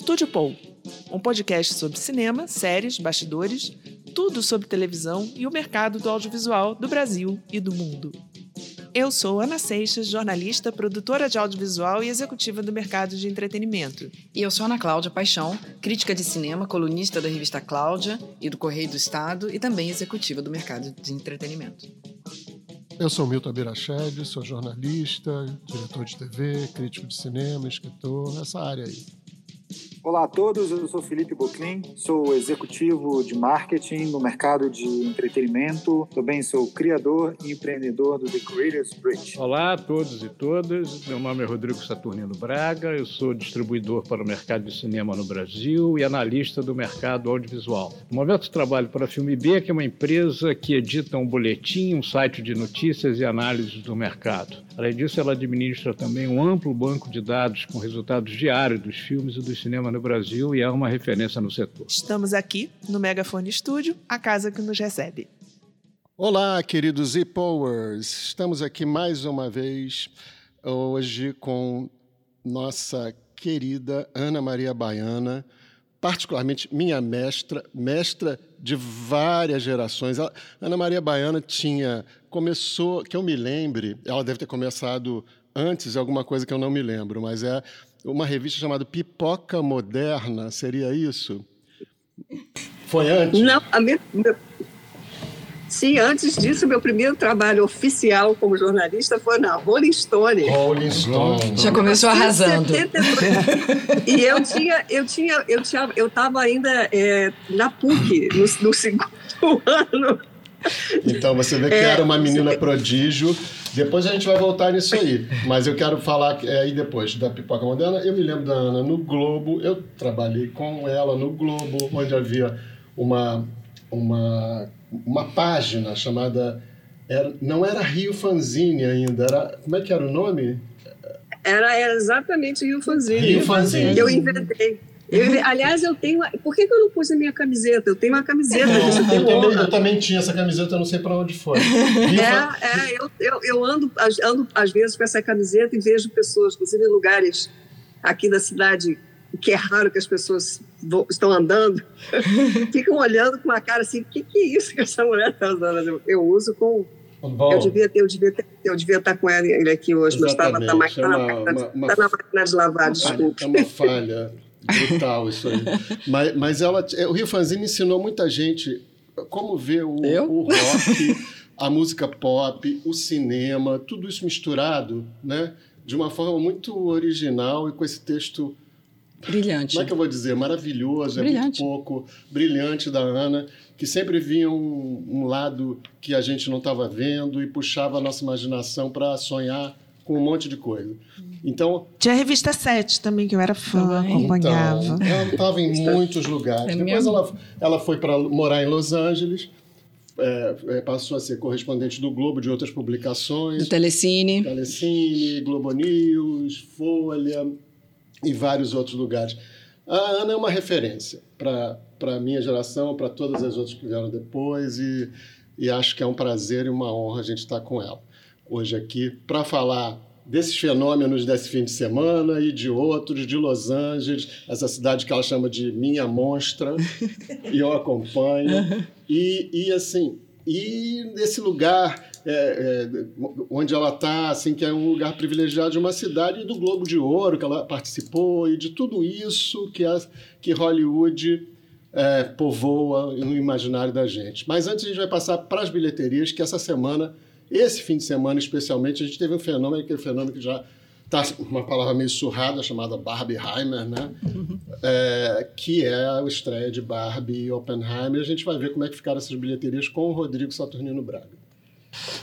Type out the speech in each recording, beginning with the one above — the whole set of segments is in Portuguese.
Estúdio Paul, um podcast sobre cinema, séries, bastidores, tudo sobre televisão e o mercado do audiovisual do Brasil e do mundo. Eu sou Ana Seixas, jornalista, produtora de audiovisual e executiva do mercado de entretenimento. E eu sou Ana Cláudia Paixão, crítica de cinema, colunista da revista Cláudia e do Correio do Estado e também executiva do mercado de entretenimento. Eu sou Milton Abirached, sou jornalista, diretor de TV, crítico de cinema, escritor, nessa área aí. Olá a todos, eu sou Felipe Boclin, sou executivo de marketing no mercado de entretenimento. Também sou criador e empreendedor do The Creators Bridge. Olá a todos e todas, meu nome é Rodrigo Saturnino Braga, eu sou distribuidor para o mercado de cinema no Brasil e analista do mercado audiovisual. No momento trabalho para a Filme B, que é uma empresa que edita um boletim, um site de notícias e análises do mercado. Além disso, ela administra também um amplo banco de dados com resultados diários dos filmes e do cinema no Brasil e é uma referência no setor. Estamos aqui no Megafone Studio, a casa que nos recebe. Olá, queridos e-powers! Estamos aqui mais uma vez hoje com nossa querida Ana Maria Baiana, particularmente minha mestra, mestra de várias gerações. Ana Maria Baiana tinha começou, que eu me lembre, ela deve ter começado antes, alguma coisa que eu não me lembro, mas é uma revista chamada Pipoca Moderna, seria isso? Foi antes? Não, a minha, Sim, antes disso, meu primeiro trabalho oficial como jornalista foi na Rolling Stone. Rolling Stone. Já começou arrasando. e eu tinha, eu tinha, eu tinha, eu estava ainda é, na PUC no, no segundo ano. Então você vê que é, era uma menina prodígio. Depois a gente vai voltar nisso aí. Mas eu quero falar é, aí depois da Pipoca Moderna. Eu me lembro da Ana no Globo. Eu trabalhei com ela no Globo, onde havia uma, uma, uma página chamada. Era, não era Rio Fanzine ainda, era. Como é que era o nome? Era, era exatamente Rio Fanzine. Rio Fanzine. Eu inventei. Eu, aliás, eu tenho. Por que, que, eu não pus a minha camiseta? Eu tenho uma camiseta disso. Eu, eu, também, eu, também, tinha essa camiseta, eu não sei para onde foi. É, é eu, eu, ando, ando, às vezes, com essa camiseta e vejo pessoas, inclusive em lugares aqui da cidade, que é raro que as pessoas vão, estão andando, ficam olhando com uma cara assim: o que, que é isso que essa mulher está usando? Eu uso com. Bom, eu, devia ter, eu, devia ter, eu devia estar com ele aqui hoje, mas estava tá, tá, tá, na, tá na máquina de lavar, desculpa. É uma falha. Brutal isso aí. mas, mas ela, o Rio Fanzine ensinou muita gente como ver o, o rock, a música pop, o cinema, tudo isso misturado, né? De uma forma muito original e com esse texto Brilhante. Como é que eu vou dizer? Maravilhoso, brilhante. é muito pouco, brilhante da Ana, que sempre vinha um, um lado que a gente não estava vendo e puxava a nossa imaginação para sonhar com um monte de coisa. Então, Tinha a revista 7 também, que eu era fã, também. acompanhava. Então, ela estava em muitos lugares. É Depois ela, ela foi para morar em Los Angeles, é, é, passou a ser correspondente do Globo de outras publicações. Do Telecine. Telecine, Globo News, Folha e vários outros lugares. A Ana é uma referência para a minha geração, para todas as outras que vieram depois, e, e acho que é um prazer e uma honra a gente estar com ela hoje aqui para falar desses fenômenos desse fim de semana e de outros, de Los Angeles, essa cidade que ela chama de minha monstra, e eu acompanho. E, e assim, e nesse lugar é, é, onde ela está, assim, que é um lugar privilegiado de uma cidade, e do Globo de Ouro, que ela participou, e de tudo isso que, a, que Hollywood é, povoa no imaginário da gente. Mas antes a gente vai passar para as bilheterias, que essa semana esse fim de semana, especialmente, a gente teve um fenômeno, aquele fenômeno que já está uma palavra meio surrada, chamada Barbieheimer, né? É, que é a estreia de Barbie e Oppenheimer. A gente vai ver como é que ficaram essas bilheterias com o Rodrigo Saturnino Braga.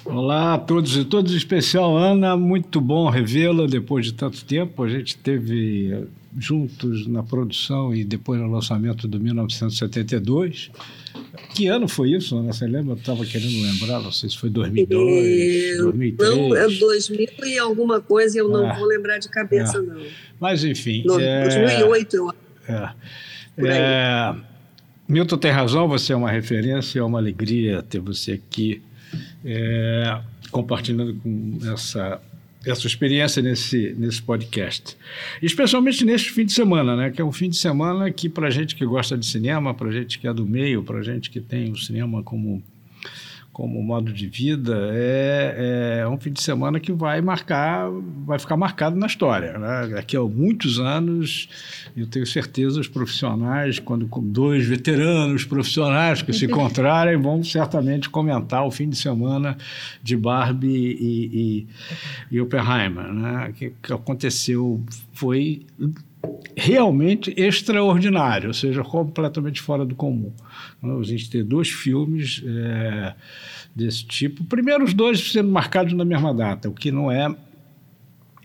Olá a todos e todos, em especial Ana, muito bom revê-la depois de tanto tempo. A gente teve juntos na produção e depois no lançamento do 1972. Que ano foi isso, Ana? Você lembra? Eu estava querendo lembrar, não sei se foi 2002, 2003. Não, é 2000 e alguma coisa, eu não é, vou lembrar de cabeça, é. não. Mas, enfim... No, é, 2008, eu é, é, Milton tem razão, você é uma referência, é uma alegria ter você aqui é, compartilhando com essa essa experiência nesse, nesse podcast. Especialmente neste fim de semana, né? Que é um fim de semana que, para gente que gosta de cinema, para gente que é do meio, para gente que tem o cinema como como modo de vida, é, é, um fim de semana que vai marcar, vai ficar marcado na história. Né? Daqui a muitos anos, eu tenho certeza, os profissionais, quando dois veteranos profissionais que se encontrarem, vão certamente comentar o fim de semana de Barbie e, e, e Oppenheimer. Né? O que, que aconteceu foi realmente extraordinário, ou seja, completamente fora do comum. A gente ter dois filmes é, desse tipo, primeiro os dois sendo marcados na mesma data, o que não é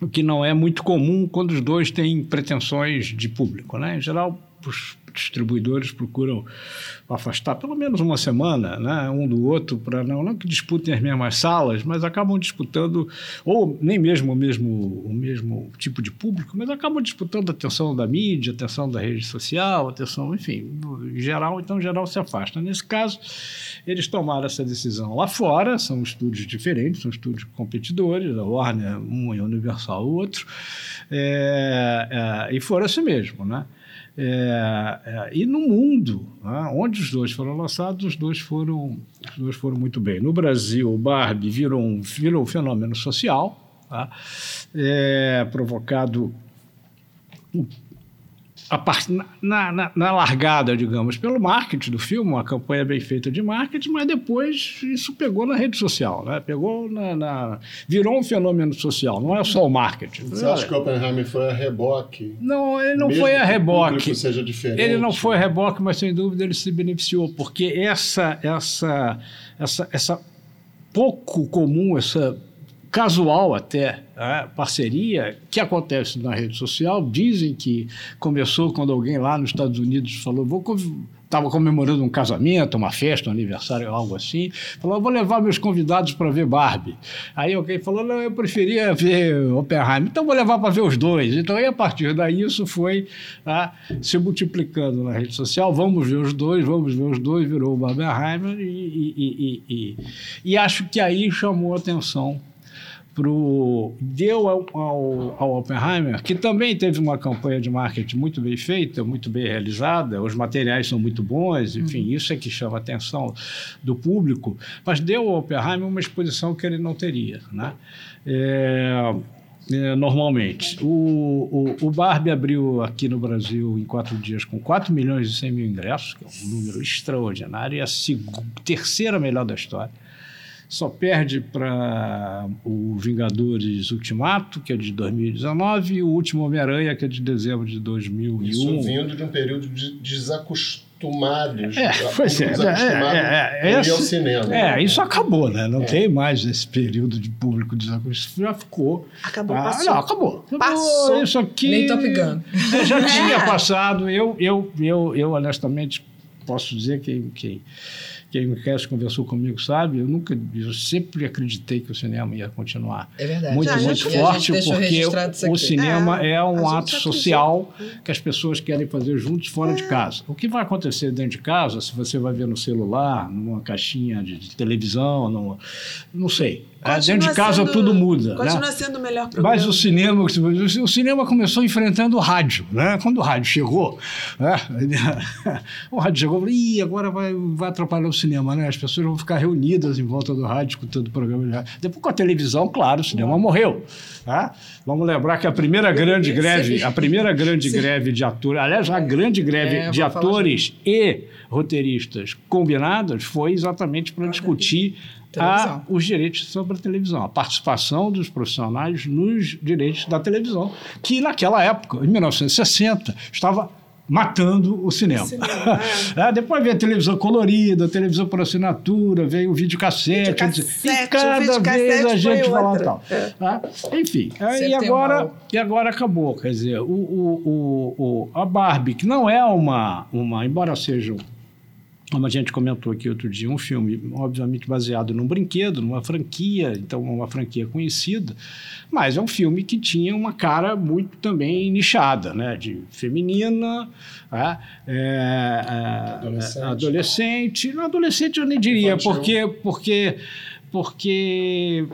o que não é muito comum quando os dois têm pretensões de público, né? Em geral, os distribuidores procuram afastar pelo menos uma semana né, um do outro para não, não que disputem as mesmas salas, mas acabam disputando, ou nem mesmo o mesmo, o mesmo tipo de público, mas acabam disputando a atenção da mídia, a atenção da rede social, a atenção, enfim, geral, então geral se afasta. Nesse caso, eles tomaram essa decisão lá fora, são estúdios diferentes, são estúdios competidores, a Warner um e a Universal o outro, é, é, e foram assim mesmo, né? É, é, e no mundo, né, onde os dois foram lançados, os dois foram, os dois foram muito bem. No Brasil, o Barbie virou um, virou um fenômeno social, tá? é, provocado part... na, na, na, largada, digamos, pelo marketing do filme, uma campanha bem feita de marketing, mas depois isso pegou na rede social, né? pegou na, na... virou um fenômeno social, não é só o marketing. Você acha que Oppenheimer foi a reboque? Não, ele não Mesmo foi a reboque. seja diferente. Ele não foi a reboque, mas sem dúvida ele se beneficiou, porque essa, essa, essa, essa pouco comum, essa casual até, é, parceria, que acontece na rede social. Dizem que começou quando alguém lá nos Estados Unidos falou, vou estava comemorando um casamento, uma festa, um aniversário, algo assim. Falou, vou levar meus convidados para ver Barbie. Aí alguém falou, não, eu preferia ver Oppenheimer, então vou levar para ver os dois. Então, aí, a partir daí, isso foi tá, se multiplicando na rede social. Vamos ver os dois, vamos ver os dois, virou o Barbenheimer e, e, e, e, e acho que aí chamou atenção pro, deu ao, ao, ao, Oppenheimer, que também teve uma campanha de marketing muito bem feita, muito bem realizada, os materiais são muito bons, enfim, uhum. isso é que chama a atenção do público, mas deu ao Oppenheimer uma exposição que ele não teria. Né? É, é, normalmente. O, o, o, Barbie abriu aqui no Brasil em quatro dias com 4 milhões e 100 mil ingressos, que é um número extraordinário, e a segunda, terceira melhor da história só perde para o Vingadores Ultimato, que é de 2019, e o último Homem-Aranha, que é de dezembro de 2001. Isso vindo de um período de desacostumados. É, pois é, é, é, é, esse, ao cinema. É, isso acabou, né? Não é. tem mais esse período de público desacostumado. Já ficou. Acabou, ah, passou. Não, acabou. Passou. Isso aqui... Nem Top Gun. Já tinha passado. Eu, eu, eu, eu, honestamente, posso dizer que... que quem me conhece conversou comigo sabe, eu nunca, eu sempre acreditei que o cinema ia continuar. É verdade. Muito, Já, muito forte, porque o cinema é, é um ato social que as pessoas querem fazer juntos fora é. de casa. O que vai acontecer dentro de casa, se você vai ver no celular, numa caixinha de, de televisão, no, não sei. É, dentro de casa sendo, tudo muda. Continua né? sendo o melhor programa. Mas o cinema, o cinema começou enfrentando o rádio. Né? Quando o rádio chegou, né? o rádio chegou e agora vai, vai atrapalhar o cinema. Né? As pessoas vão ficar reunidas em volta do rádio, escutando o programa de rádio. Depois com a televisão, claro, o cinema morreu. Tá? Vamos lembrar que a primeira grande greve, a primeira grande Sim. greve de atores, aliás, a grande greve é, de atores e roteiristas combinadas foi exatamente para discutir a, os direitos sobre a televisão, a participação dos profissionais nos direitos da televisão, que naquela época, em 1960, estava matando o cinema. cinema é. é, depois veio a televisão colorida, a televisão por assinatura, veio o videocassete, videocassete e cada vez a gente falava tal. É. Tá? Enfim, e agora, e agora acabou. Quer dizer, o, o, o, o, a Barbie, que não é uma, uma embora seja como a gente comentou aqui outro dia, um filme obviamente baseado num brinquedo, numa franquia, então uma franquia conhecida, mas é um filme que tinha uma cara muito também nichada, né? De feminina, é, é, adolescente. adolescente. Adolescente eu nem diria, porque, porque, porque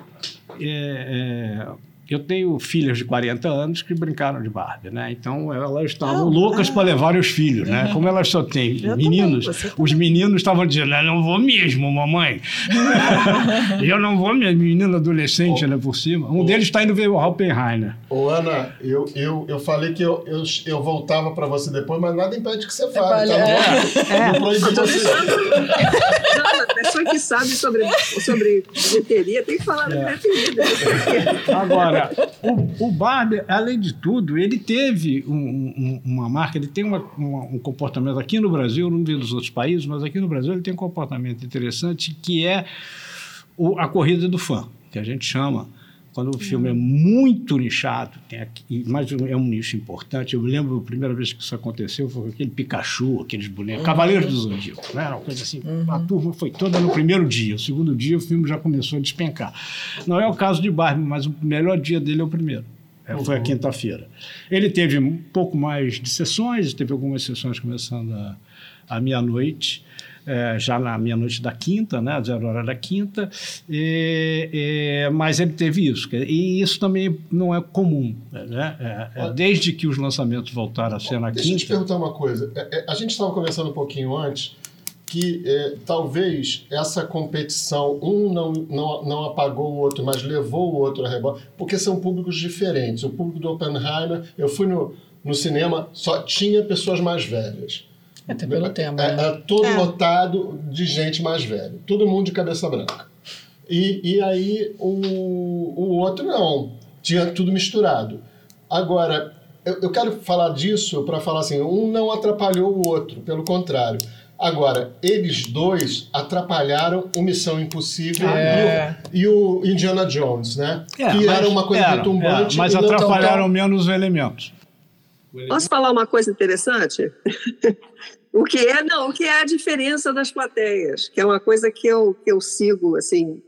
é, é eu tenho filhas de 40 anos que brincaram de Barbie, né? Então elas estavam loucas para levar os filhos, né? Como elas só têm Eu meninos, também, os meninos estavam dizendo: "Eu não vou mesmo, mamãe. eu não vou mesmo, menino adolescente, né, por cima. Um deles está indo ver o Oppenheimer. Ô, Ana, eu, eu, eu falei que eu, eu, eu voltava para você depois, mas nada impede que você fale, tá bom? É. Não proíbe você. Não, a pessoa que sabe sobre, sobre bilheteria tem que falar da bilheteria. Agora, o, o Barbie, além de tudo, ele teve um- um- uma marca, ele tem uma- uma- um comportamento aqui no Brasil, não vi dos outros países, mas aqui no Brasil ele tem um comportamento interessante que é o- a corrida do fã, que a gente chama. Quando o filme é muito nichado, tem aqui, mas é um nicho importante. Eu me lembro a primeira vez que isso aconteceu foi com aquele Pikachu, aqueles bonecos, Cavaleiros do Zodíaco. Né? Era uma coisa assim, a turma foi toda no primeiro dia. O segundo dia o filme já começou a despencar. Não é o caso de Barbie, mas o melhor dia dele é o primeiro. É, Foi a quinta-feira. Ele teve um pouco mais de sessões, teve algumas sessões começando a- à meia-noite, é, já na meia-noite da quinta, né, zero hora da quinta, e- e- mas ele teve isso. E isso também não é comum. Né? É, é, desde que os lançamentos voltaram a ser na Deixa eu te quinta. perguntar uma coisa. É, é, A gente estava conversando um pouquinho antes que talvez essa competição, um não, não, não apagou o outro, mas levou o outro a rebote, porque são públicos diferentes. O público do Oppenheimer, eu fui no, no cinema, só tinha pessoas mais velhas. Até pelo tema, É, né? é todo É. lotado de gente mais velha. Todo mundo de cabeça branca. E, e aí o, o outro não. Tinha tudo misturado. Agora, eu, eu quero falar disso para falar assim: um não atrapalhou o outro, pelo contrário. Agora, eles dois atrapalharam o Missão Impossível É. e, o, e o Indiana Jones, né? É, que era uma coisa era, retumbante. era, mas e não tão- atrapalharam menos elementos. Posso falar uma coisa interessante? o que é, não, o que é a diferença das plateias, que é uma coisa que eu, que eu sigo, assim,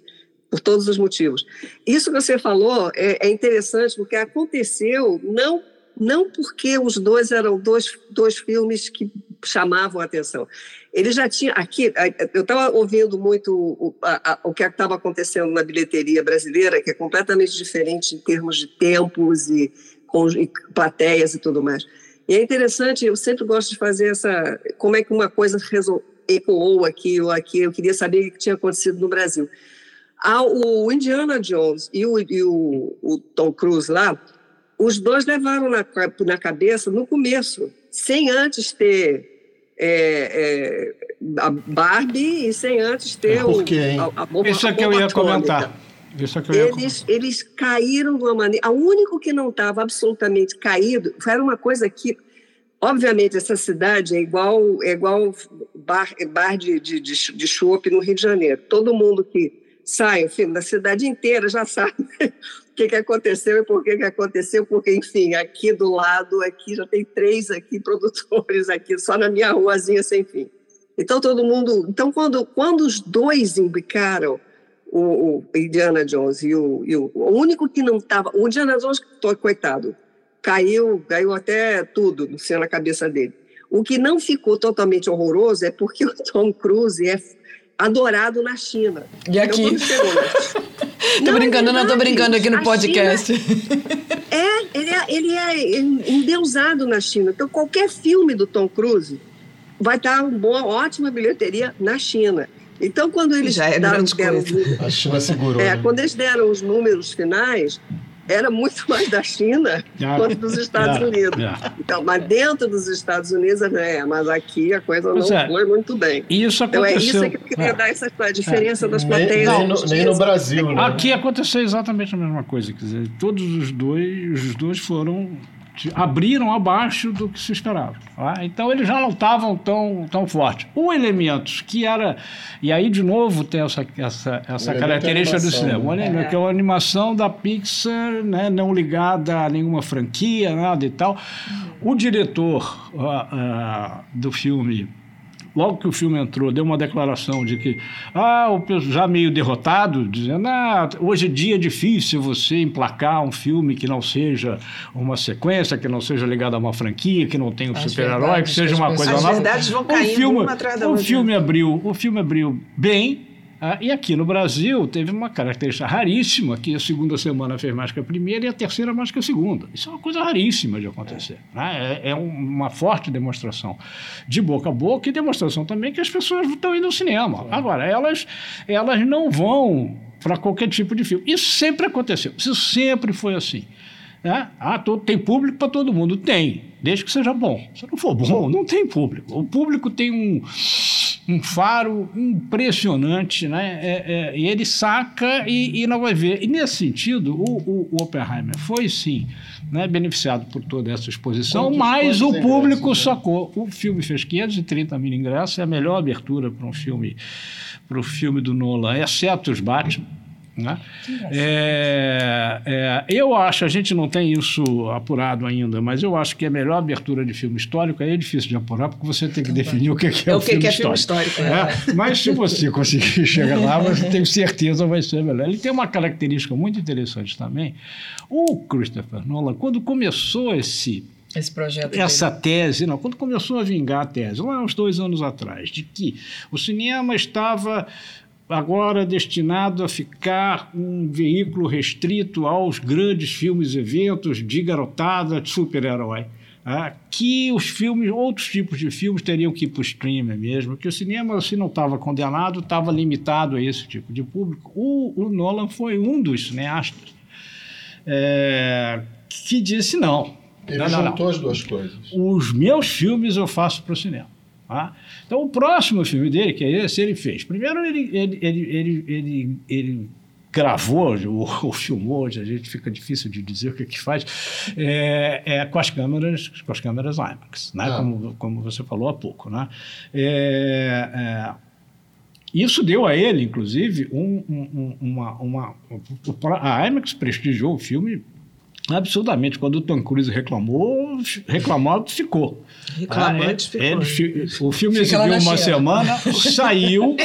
por todos os motivos. Isso que você falou é, é interessante porque aconteceu não, não porque os dois eram dois, dois filmes que chamavam a atenção. Ele já tinha, aqui, eu estava ouvindo muito o, a- a- o que estava acontecendo na bilheteria brasileira, que é completamente diferente em termos de tempos e com e plateias e tudo mais. E é interessante, eu sempre gosto de fazer essa. Como é que uma coisa resol, ecoou aqui ou aqui, eu queria saber o que tinha acontecido no Brasil. Ah, o Indiana Jones e o, e o, o Tom Cruise lá, os dois levaram na, na cabeça no começo, sem antes ter é, é, a Barbie e sem antes ter Por o, quê, hein? a, a bomba Isso é que eu ia comentar. É Eles, eles caíram de uma maneira. O único que não estava absolutamente caído era uma coisa que, obviamente, essa cidade é igual é igual bar, bar de, de, de, de chopp no Rio de Janeiro. Todo mundo que sai, enfim, da cidade inteira já sabe o que, que aconteceu e por que, que aconteceu, porque, enfim, aqui do lado, aqui já tem três aqui produtores aqui, só na minha ruazinha sem fim. Então todo mundo. Então, quando, quando os dois imbicaram o, o Indiana Jones e o, e o, o único que não estava. O Indiana Jones, coitado, caiu, caiu até tudo no céu na cabeça dele. O que não ficou totalmente horroroso é porque o Tom Cruise é adorado na China. E aqui? Então, chegou Tô Não, é brincando, não, tô verdade. brincando aqui no China- podcast. É, ele é, ele é endeusado na China. Então, qualquer filme do Tom Cruise vai estar uma boa, ótima bilheteria na China. Então, quando eles Já é deram, deram. A China segurou. é, né? quando eles deram os números finais, era muito mais da China Ah, quanto dos Estados é, Unidos. é. Então, mas dentro dos Estados Unidos, é, mas aqui a coisa Pois não é. foi muito bem. E isso Então é aconteceu. isso que eu queria é. dar essa a diferença das Nem, plateias. nem nem no. Brasil, né? Aqui aconteceu exatamente a mesma coisa. Quer dizer, todos os dois, os dois foram abriram abaixo do que se esperava. tá? Então eles já não estavam tão, tão fortes. Um elemento que era. E aí, de novo, tem essa, essa, essa elemento característica é do cinema. Um né? elemento, que é uma animação da Pixar, né, não ligada a nenhuma franquia, nada e tal. O diretor ah, ah, do filme logo que o filme entrou, deu uma declaração de que, ah, o pessoal já meio derrotado, dizendo, ah, hoje é dia difícil você emplacar um filme que não seja uma sequência, que não seja ligado a uma franquia, que não tenha um super-herói, que seja uma coisa pessoas- As nova. verdades vão O caindo filme, uma atrás da o outra. filme abriu, o filme abriu bem, Ah, e aqui no Brasil teve uma característica raríssima, que a segunda semana fez mais que a primeira e a terceira mais que a segunda. Isso é uma coisa raríssima de acontecer. Né? É, é uma forte demonstração de boca a boca e demonstração também que as pessoas estão indo ao cinema. Agora, elas, elas não vão para qualquer tipo de filme. Isso sempre aconteceu. Isso sempre foi assim. Né? Ah, todo, tem público para todo mundo? Tem, desde que seja bom. Se não for bom, não tem público. O público tem um um faro impressionante, né? É, é, e ele saca e, e, não vai ver. E nesse sentido, o, o, o Oppenheimer foi sim né, beneficiado por toda essa exposição, quantos, mas quantos o público né? sacou. O filme fez 530 mil ingressos, é a melhor abertura para um filme, para o filme do Nolan, exceto os Batman. Né? É, é, eu acho, a gente não tem isso apurado ainda, mas eu acho que a melhor abertura de filme histórico é difícil de apurar, porque você tem que definir o que é, é, o, filme, que é filme histórico. É, mas se você conseguir chegar lá, você tem certeza vai ser melhor. Ele tem uma característica muito interessante também. O Christopher Nolan, quando começou esse esse projeto essa dele. tese, não, quando começou a vingar a tese, lá uns dois anos atrás, de que o cinema estava agora destinado a ficar um veículo restrito aos grandes filmes eventos de garotada, de super-herói. Ah, que os filmes, outros tipos de filmes teriam que ir para o streaming mesmo, que o cinema, se não estava condenado, estava limitado a esse tipo de público. O, o Nolan foi um dos cineastas é, que disse não. Ele não, juntou não, não. as duas coisas. Os meus filmes eu faço para o cinema. Tá? Então, o próximo filme dele, que é esse, ele fez. Primeiro, ele, ele, ele, ele, ele, ele gravou ou, ou, filmou, a gente fica difícil de dizer o que, que faz, é, é, com as câmeras, com as câmeras IMAX, né? Ah. como, como você falou há pouco, né? É, é, isso deu a ele, inclusive, um, um, uma, uma, a IMAX prestigiou o filme absurdamente. Quando o Tom Cruise reclamou, reclamou, ficou. Reclamante ah, é, ficou. Ele, o filme exibiu uma semana, saiu,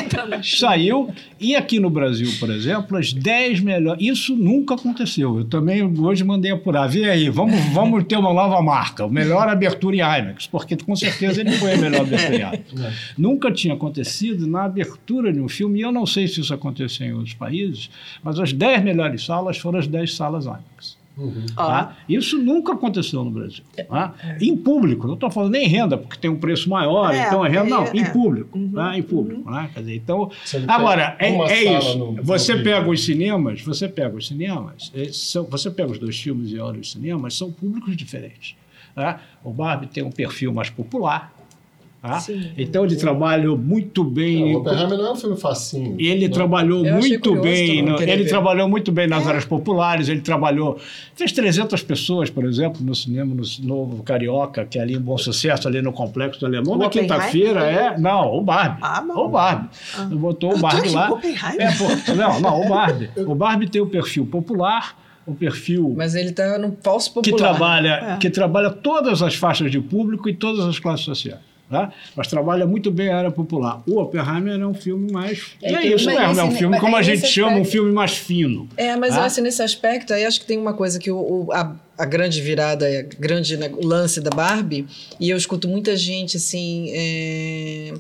saiu. E aqui no Brasil, por exemplo, as 10 melhores. Isso nunca aconteceu. Eu também hoje mandei apurar. Vê aí, vamos, vamos ter uma nova marca. O melhor abertura em IMAX, porque com certeza ele foi a melhor abertura em IMAX. É. Nunca tinha acontecido na abertura de um filme, e eu não sei se isso aconteceu em outros países, mas as 10 melhores salas foram as 10 salas IMAX. Uhum. Ah. Isso nunca aconteceu no Brasil. Tá? Em público, não estou falando nem em renda, porque tem um preço maior, é, então é renda. Não, é, em público. Uhum. Tá? Em público. Uhum. Né? Quer dizer, então, agora, é, é isso. No, você no pega os cinemas, você pega os cinemas, é, são, você pega os dois filmes e olha os cinemas, são públicos diferentes. Tá? O Barbie tem um perfil mais popular, Tá? Então ele trabalhou muito bem. o Oppenheimer não é um filme facinho. Ele né? trabalhou muito bem. No, ele ver. trabalhou muito bem nas é. áreas populares. Ele trabalhou. Fez 300 pessoas, por exemplo, no cinema no Novo Carioca, que é ali em bom sucesso, ali no Complexo do Alemão. O na quinta-feira é. Não, o Barbie. Ah, não. O Barbie. Ah. Botou o Barbie lá. É, pô, não, não, o Barbie. O Barbie tem o perfil popular o perfil. Mas ele está no falso popular. Que trabalha, é. que trabalha todas as faixas de público e todas as classes sociais. Tá? Mas trabalha muito bem a área popular. O Oppenheimer é um filme mais. É, é isso mesmo, é um filme, como a gente chama, aspecto, um filme mais fino. É, mas tá? eu acho nesse aspecto, aí acho que tem uma coisa que o, o a, a, grande virada, a grande né, lance da Barbie, e eu escuto muita gente assim. É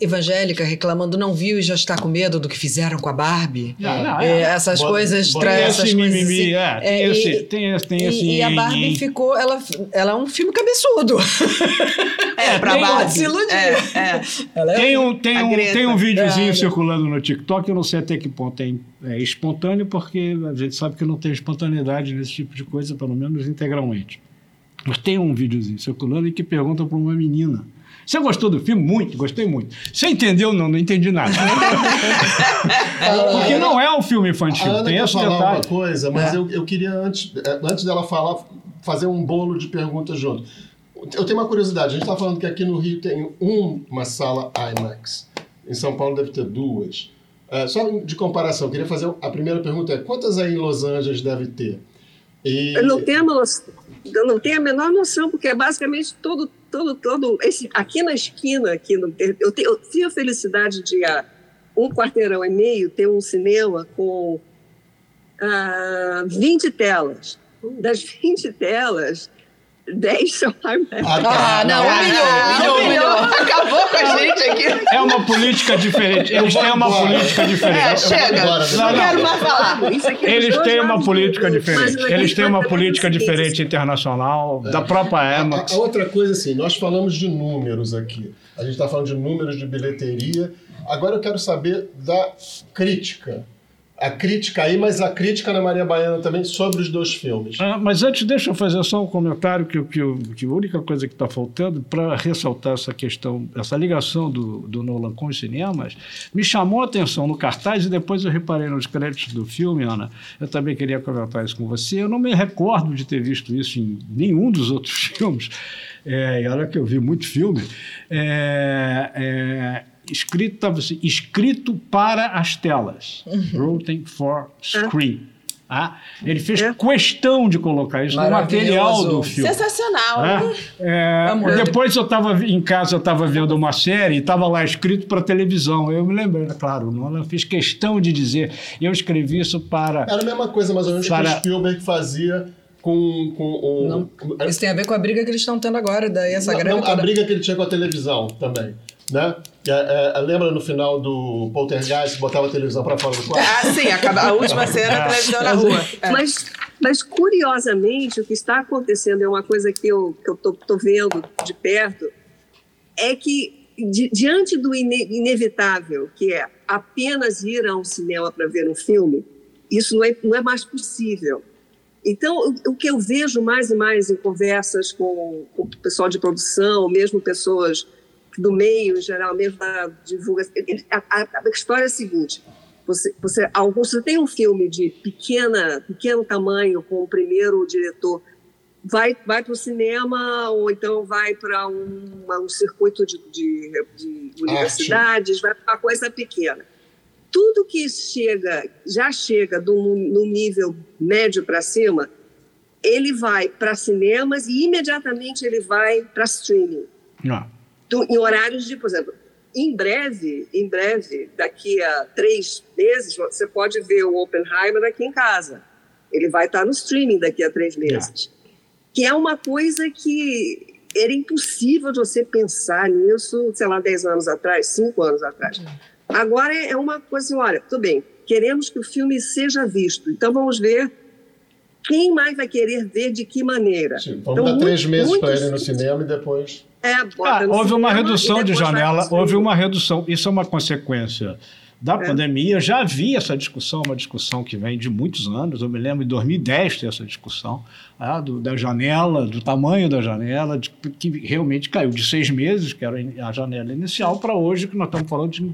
evangélica reclamando não viu e já está com medo do que fizeram com a Barbie. Não, não, é, essas bom, coisas trazem essas coisas mimimi, assim. é, tem, é, esse, e, tem esse, tem esse, e, e a Barbie ficou, ela, ela é um filme cabeçudo. É, pra Barbie. Se iludir. É, é. é tem um, tem um, tem um videozinho circulando no TikTok, eu não sei até que ponto é, é espontâneo, porque a gente sabe que não tem espontaneidade nesse tipo de coisa, pelo menos integralmente. Mas tem um videozinho circulando em que pergunta para uma menina você gostou do filme? Muito, gostei muito. Você entendeu? Não, não entendi nada. Porque não é um filme infantil. A Ana tem quer falar detalhe. uma coisa, mas é. eu, eu queria, antes, é, antes dela falar, fazer um bolo de perguntas junto. Eu tenho uma curiosidade. A gente está falando que aqui no Rio tem uma sala IMAX. Em São Paulo deve ter duas. É, só de comparação, eu queria fazer a primeira pergunta é quantas aí em Los Angeles deve ter? E... Eu não tenho eu não tenho a menor noção, porque é basicamente todo, todo, todo esse aqui na esquina, aqui no, eu, te, eu tive a felicidade de há um quarteirão e meio ter um cinema com ah, 20 telas. Das 20 telas, 10 são IMAX. Ah, tá. ah não, humilhou, humilhou, humilhou. Acabou com a gente aqui. É uma política diferente. Eles têm uma política diferente. É, chega. Não, não quero mais falar. Eles têm uma política diferente. Eles têm uma política diferente internacional, da própria Emax. A, a outra coisa, assim, nós falamos de números aqui. A gente está falando de números de bilheteria. Agora eu quero saber da crítica a crítica aí, mas a crítica na Maria Baiana também sobre os dois filmes. Ah, mas antes, deixa eu fazer só um comentário que, que, que a única coisa que está faltando para ressaltar essa questão, essa ligação do, do Nolan com os cinemas, me chamou a atenção no cartaz e depois eu reparei nos créditos do filme, Ana. Eu também queria comentar isso com você. Eu não me recordo de ter visto isso em nenhum dos outros filmes. É, e olha que eu vi muito filme. É, é, escrito, estava assim, escrito para as telas. Uhum. Written for screen. Ah, ele fez é. questão de colocar isso no material do filme. Sensacional. É, é, depois eu estava em casa, eu estava vendo uma série e estava lá escrito para televisão. Eu me lembrei, claro, não fiz questão de dizer. Eu escrevi isso para. Era a mesma coisa, mais ou menos, para... que o Spielberg fazia com, com o. Não, isso tem a ver com a briga que eles estão tendo agora, daí essa não, grande. Não, a briga que ele tinha com a televisão também. Né? É, é, lembra no final do Poltergeist, botava a televisão para fora do quarto? Ah, sim, acaba, a última cena, a televisão na rua. É. Mas, mas, curiosamente, o que está acontecendo é uma coisa que eu, que eu tô, tô vendo de perto, é que di, diante do ine, inevitável, que é apenas ir a um cinema para ver um filme, isso não é, não é mais possível. Então, o, o que eu vejo mais e mais em conversas com, com o pessoal de produção, mesmo pessoas do meio em geral, mesmo da divulgação. A, a, a, história é a seguinte: você, você, você tem um filme de pequena, pequeno tamanho com o primeiro diretor, vai, vai para o cinema ou então vai para um, um circuito de, de, de universidades, vai para uma coisa pequena. Tudo que chega, já chega do, no nível médio para cima, ele vai para cinemas e imediatamente ele vai para streaming. Não do, em horários de, por exemplo, em breve, em breve, daqui a três meses, você pode ver o Oppenheimer aqui em casa. Ele vai estar no streaming daqui a três meses. É. Que é uma coisa que era impossível de você pensar nisso, sei lá, dez anos atrás, cinco anos atrás. Agora é uma coisa assim, olha, tudo bem, queremos que o filme seja visto, então vamos ver quem mais vai querer ver de que maneira. Sim, vamos então, dar três meses para ele no cinema e depois... É, ah, houve uma redução de janela, houve uma redução. Isso é uma consequência da é. pandemia. Já havia essa discussão, uma discussão que vem de muitos anos. Eu me lembro em 2010 ter essa discussão ah, do, da janela, do tamanho da janela, de, que realmente caiu de seis meses, que era a janela inicial, para hoje, que nós estamos falando de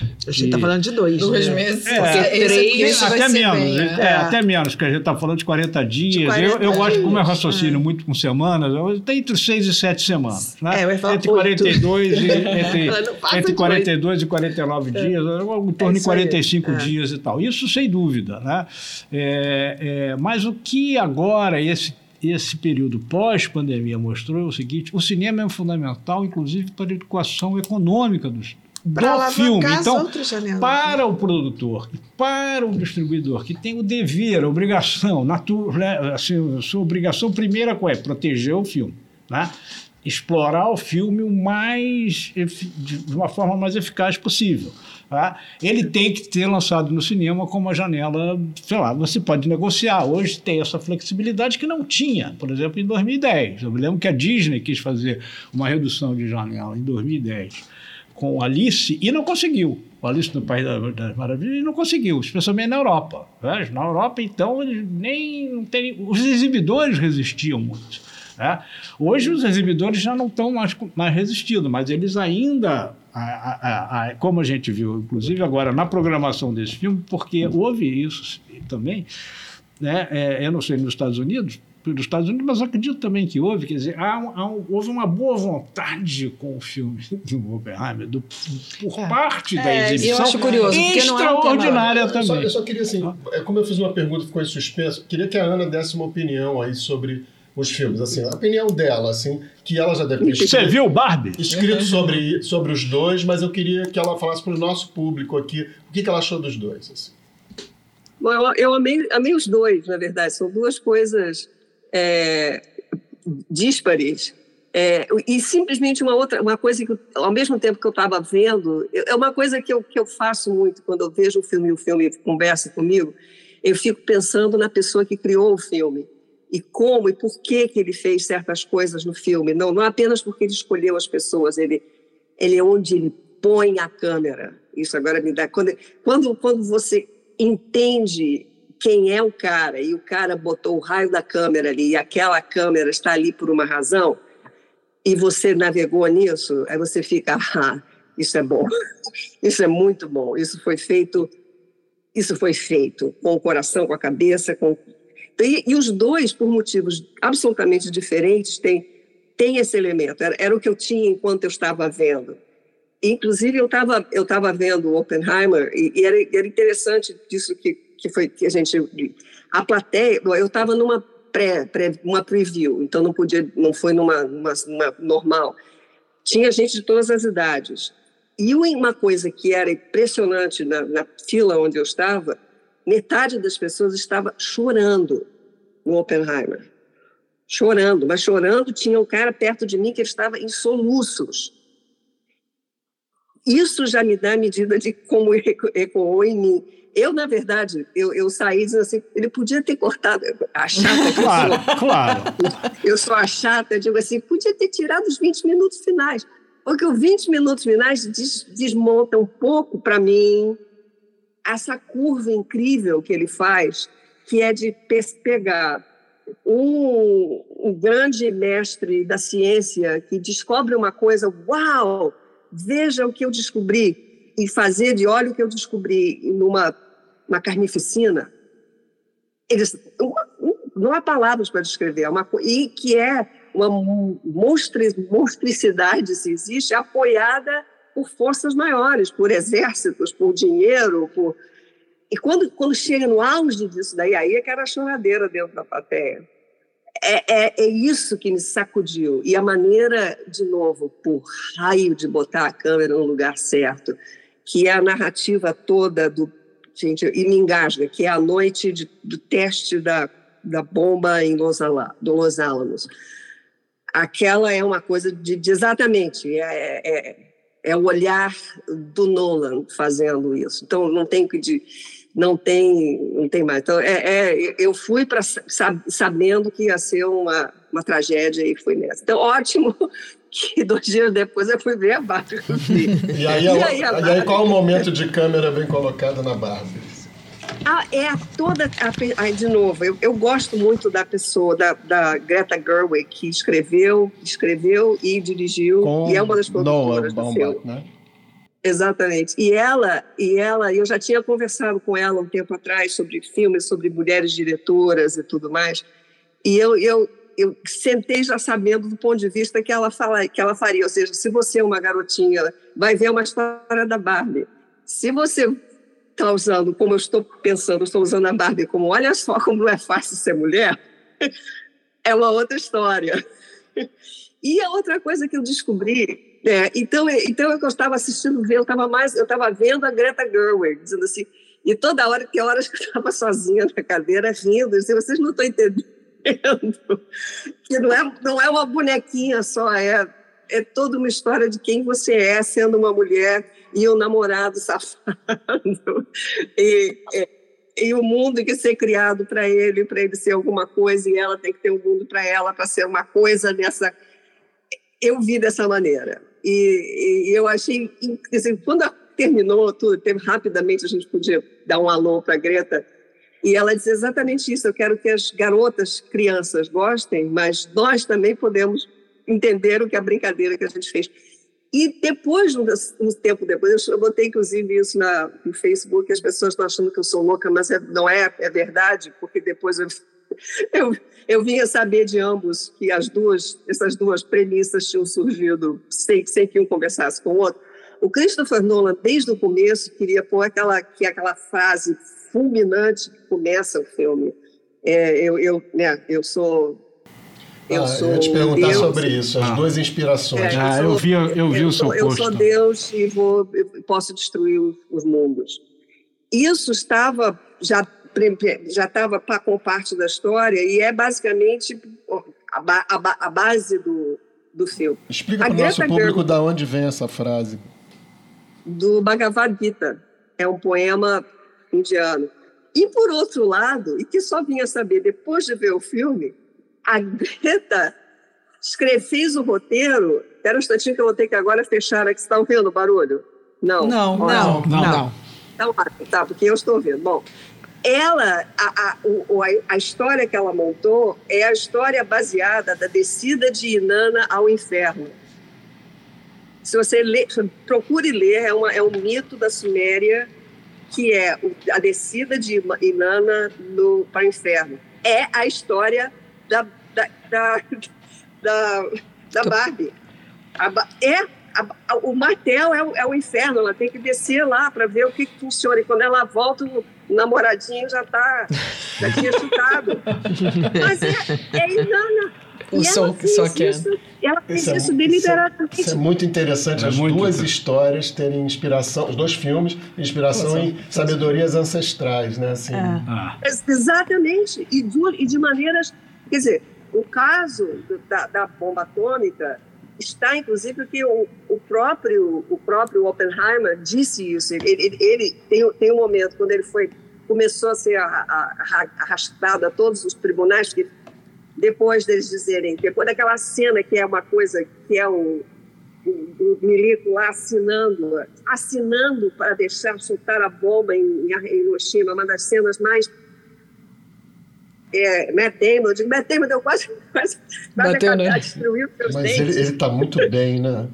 a gente está falando de dois. Dois né? meses. É, três, até menos. Bem, é. é. até menos, porque a gente está falando de 40 dias. De 40 eu, eu gosto, como é raciocínio é. muito com semanas, tem entre seis e sete semanas. Né? É, entre 42 e, entre, entre 42 e 49 é. dias, em torno de 45 é. dias e tal. Isso sem dúvida. Né? É, mas o que agora esse esse período pós-pandemia mostrou é o seguinte: o cinema é fundamental, inclusive, para a educação econômica dos, do filme. Então, para o produtor, para o distribuidor, que tem o dever, a obrigação, natura, né, assim, sua obrigação primeira qual é? Proteger o filme. Né? Explorar o filme o mais, de uma forma mais eficaz possível. Tá? Ele tem que ter lançado no cinema com uma janela, sei lá, você pode negociar. Hoje tem essa flexibilidade que não tinha, por exemplo, em 2010. Eu me lembro que a Disney quis fazer uma redução de janela em 2010 com Alice e não conseguiu. Alice no País das Maravilhas e não conseguiu, especialmente na Europa. Né? Na Europa, então, nem não tem, os exibidores resistiam muito. Né? Hoje os exibidores já não estão mais, mais resistindo, mas eles ainda, a, a, a, como a gente viu, inclusive agora na programação desse filme, porque houve isso também, né? É, eu não sei nos Estados Unidos, dos Estados Unidos, mas acredito também que houve, quer dizer, há, há, houve uma boa vontade com o filme do Oppenheimer, do, por é. parte da é, exibição. Eu acho curioso, não é extraordinária também. Eu só, eu só, queria, assim, ah. como eu fiz uma pergunta ficou em suspenso, queria que a Ana desse uma opinião aí sobre os filmes, assim, a opinião dela, assim, que ela já deve ter escrito, Você viu Barbie? Escrito sobre, sobre os dois, mas eu queria que ela falasse para o nosso público aqui o que, que ela achou dos dois. Assim. Bom, eu, eu amei, amei os dois, na verdade. São duas coisas é, díspares. É, e simplesmente uma outra, uma coisa que, ao mesmo tempo que eu estava vendo, é uma coisa que eu, que eu faço muito quando eu vejo um filme e o filme conversa comigo, eu fico pensando na pessoa que criou o filme e como e por que que ele fez certas coisas no filme. Não, não apenas porque ele escolheu as pessoas, ele, ele é onde ele põe a câmera. Isso agora me dá quando quando quando você entende quem é o cara? E o cara botou o raio da câmera ali e aquela câmera está ali por uma razão? E você navegou nisso, aí você fica, ah, isso é bom, isso é muito bom, isso foi feito, isso foi feito com o coração, com a cabeça, com e, e os dois, por motivos absolutamente diferentes, têm tem esse elemento. Era, era, o que eu tinha enquanto eu estava vendo. Inclusive eu estava eu estava vendo Oppenheimer e, e era, era, interessante disso que que foi que a gente a plateia. Eu estava numa pré, pré, uma preview, então não podia, não foi numa, numa, numa normal. Tinha gente de todas as idades. E uma coisa que era impressionante na, na fila onde eu estava, metade das pessoas estava chorando no Oppenheimer. Chorando, mas chorando, tinha um cara perto de mim que estava em soluços. Isso já me dá a medida de como ecoou em mim. Eu, na verdade, eu, eu saí dizendo assim, ele podia ter cortado a chata. claro, eu sou, claro. Eu sou a chata, digo assim, podia ter tirado os 20 minutos finais. Porque os 20 minutos finais des, desmontam um pouco, para mim, essa curva incrível que ele faz, que é de pegar um, um grande mestre da ciência que descobre uma coisa, uau, veja o que eu descobri, e fazer de olha o que eu descobri numa uma carnificina, eles, uma, não há palavras para descrever, é uma, e que é uma monstri, monstricidade, se existe, apoiada por forças maiores, por exércitos, por dinheiro, por... E quando, quando chega no auge disso daí, aí é que era choradeira dentro da plateia. É, é, é, isso que me sacudiu. E a maneira, de novo, por raio de botar a câmera no lugar certo, que é a narrativa toda do gente, e me engasga, que é a noite de, do teste da, da bomba em Los, Al do Los Alamos. Aquela é uma coisa de, de exatamente, é, é, é, o olhar do Nolan fazendo isso. Então, não tem que... De, não tem, não tem mais. Então, é, é eu fui para sabendo que ia ser uma, uma tragédia e fui nessa. Então, ótimo que dois dias depois eu fui ver a Barbie. e, aí, e, aí, a Barbie... e aí, qual o momento de câmera bem colocado na Barbie? Ah, é toda. A, de novo, eu, eu gosto muito da pessoa, da, da Greta Gerwig, que escreveu, escreveu e dirigiu, Com e é uma das produtoras Noah do filme. Né? Exatamente. E ela, e ela, eu já tinha conversado com ela um tempo atrás sobre filmes, sobre mulheres diretoras e tudo mais. E eu, eu eu sentei já sabendo do ponto de vista que ela, fala, que ela faria. Ou seja, se você é uma garotinha, vai ver uma história da Barbie. Se você está usando, como eu estou pensando, estou usando a Barbie como, olha só como é fácil ser mulher, é uma outra história. E a outra coisa que eu descobri, é, então, então eu estava assistindo, eu estava mais, eu estava vendo a Greta Gerwig, dizendo assim, e toda hora, que horas que eu estava sozinha na cadeira, rindo, assim, vocês não estão entendendo que não é, não é uma bonequinha só, é, é toda uma história de quem você é sendo uma mulher e um namorado safado. E, é, e o mundo que ser criado para ele, para ele ser alguma coisa, e ela tem que ter um mundo para ela, para ser uma coisa nessa. Eu vi dessa maneira. E, e eu achei. Assim, quando terminou tudo, rapidamente a gente podia dar um alô para a Greta e ela diz exatamente isso: eu quero que as garotas, crianças gostem, mas nós também podemos entender o que é a brincadeira que a gente fez. E depois, um tempo depois, eu botei inclusive isso na, no Facebook, as pessoas estão achando que eu sou louca, mas é, não é, é verdade, porque depois eu, eu, eu vinha saber de ambos que as duas, essas duas premissas tinham surgido sem, sem que um conversasse com o outro. O Christopher Nolan, desde o começo, queria pôr aquela, que aquela frase fulminante que começa o filme. É, eu, eu, né, eu sou eu, ah, sou eu ia te perguntar Deus, sobre isso, as ah. duas inspirações. É, ah, eu vi, eu vi eu o seu sou, Eu sou Deus e vou, posso destruir os mundos. Isso estava já já estava com parte da história e é basicamente a, ba, a, a base do, do filme. Explica para o nosso público Gerwig, da onde vem essa frase. Do Bhagavad Gita. É um poema indiano. E, por outro lado, e que só vinha saber depois de ver o filme, a Greta fez o roteiro. Espera um instantinho que eu vou ter que agora fechar aqui. Vocês estão vendo o barulho? Não. Não, não, não. não. não. Então, tá, porque eu estou vendo. Bom, ela, a, a, a, história que ela montou é a história baseada da descida de Inanna ao inferno. Se você lê, procure ler, é, uma, é um mito da Suméria que é a descida de Inanna no, para o inferno. É a história da, da, da, da, da Barbie. A, é a, o martel é o, é o, inferno, ela tem que descer lá para ver o que, que, funciona. E quando ela volta, o namoradinho já está já tinha chutado. Mas é, é Inanna. O e som que só quer. Isso, ela fez isso, é, isso deliberadamente. Isso é muito interessante, é as muito duas histórias terem inspiração, os dois filmes, inspiração em sabedorias ancestrais, né? Assim. É. Ah. Exatamente. E de, e de maneiras. Quer dizer, o caso da, da bomba atômica está inclusive porque o, o próprio o próprio Oppenheimer disse isso. Ele, ele, ele, tem, tem um momento quando ele foi começou a ser arrastado a todos os tribunais que depois deles dizerem depois daquela cena que é uma coisa que é o, o, o milico lá assinando assinando para deixar soltar a bomba em, em Hiroshima uma das cenas mais é, Matt Damon, eu digo, Matt Damon deu quase, quase, quase Bateu, né? destruiu Mas dentes. ele, ele tá muito bem, né?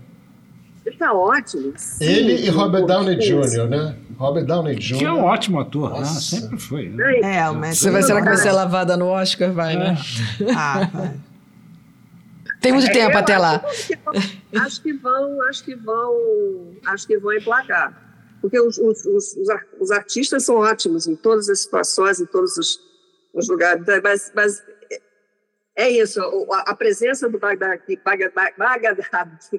Ele tá ótimo. Sim, ele e Robert Downey Jr., né? Robert Downey Jr. Que é um ótimo ator, né? sempre foi. Né? É, o Matt Você vai, será que vai ser lavada no Oscar? Vai, né? É. ah, vai. Tem muito é, tempo até lá. acho que vão, acho que vão, acho que vão emplacar. Porque os, os, os, os artistas são ótimos em todas as situações, em todos os os lugares. Mas, mas é isso, a, presença do Bagdad, Bagdad,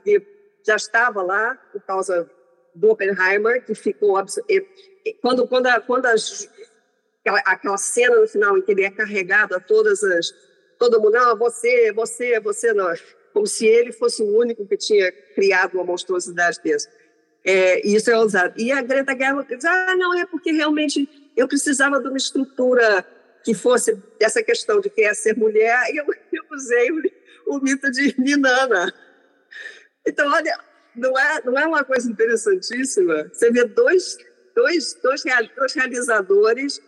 que já estava lá por causa do Oppenheimer, que ficou quando quando a, quando as, aquela, aquela cena no final em que ele é carregado a todas as todo mundo não você você você não. Como se ele fosse o único que tinha criado uma monstruosidade dessa. É, isso é usado e a Greta Gerwig diz ah não é porque realmente eu precisava de uma estrutura que fosse essa questão de quem é ser mulher, e eu, eu usei o, o, mito de Ninana. Então, olha, não é, não é uma coisa interessantíssima? Você vê dois, dois, dois, dois realizadores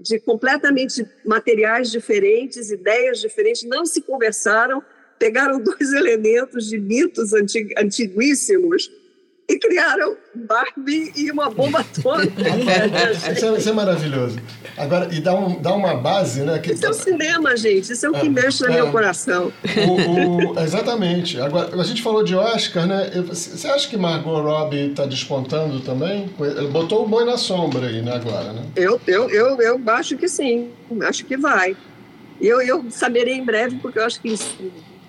de completamente materiais diferentes, ideias diferentes, não se conversaram, pegaram dois elementos de mitos antig, antiguíssimos e criaram Barbie e uma bomba atômica. isso, é, isso, é, maravilhoso. Agora, e dá, um, dá uma base, né? Que... Isso é o cinema, gente. Isso é o que é, mexe no é, meu coração. O, o, exatamente. Agora, a gente falou de Oscar, né? Você acha que Margot Robbie está despontando também? Ele botou o boi na sombra aí, né, agora, né? Eu, eu, eu, eu acho que sim. Acho que vai. Eu, eu saberei em breve, porque eu acho que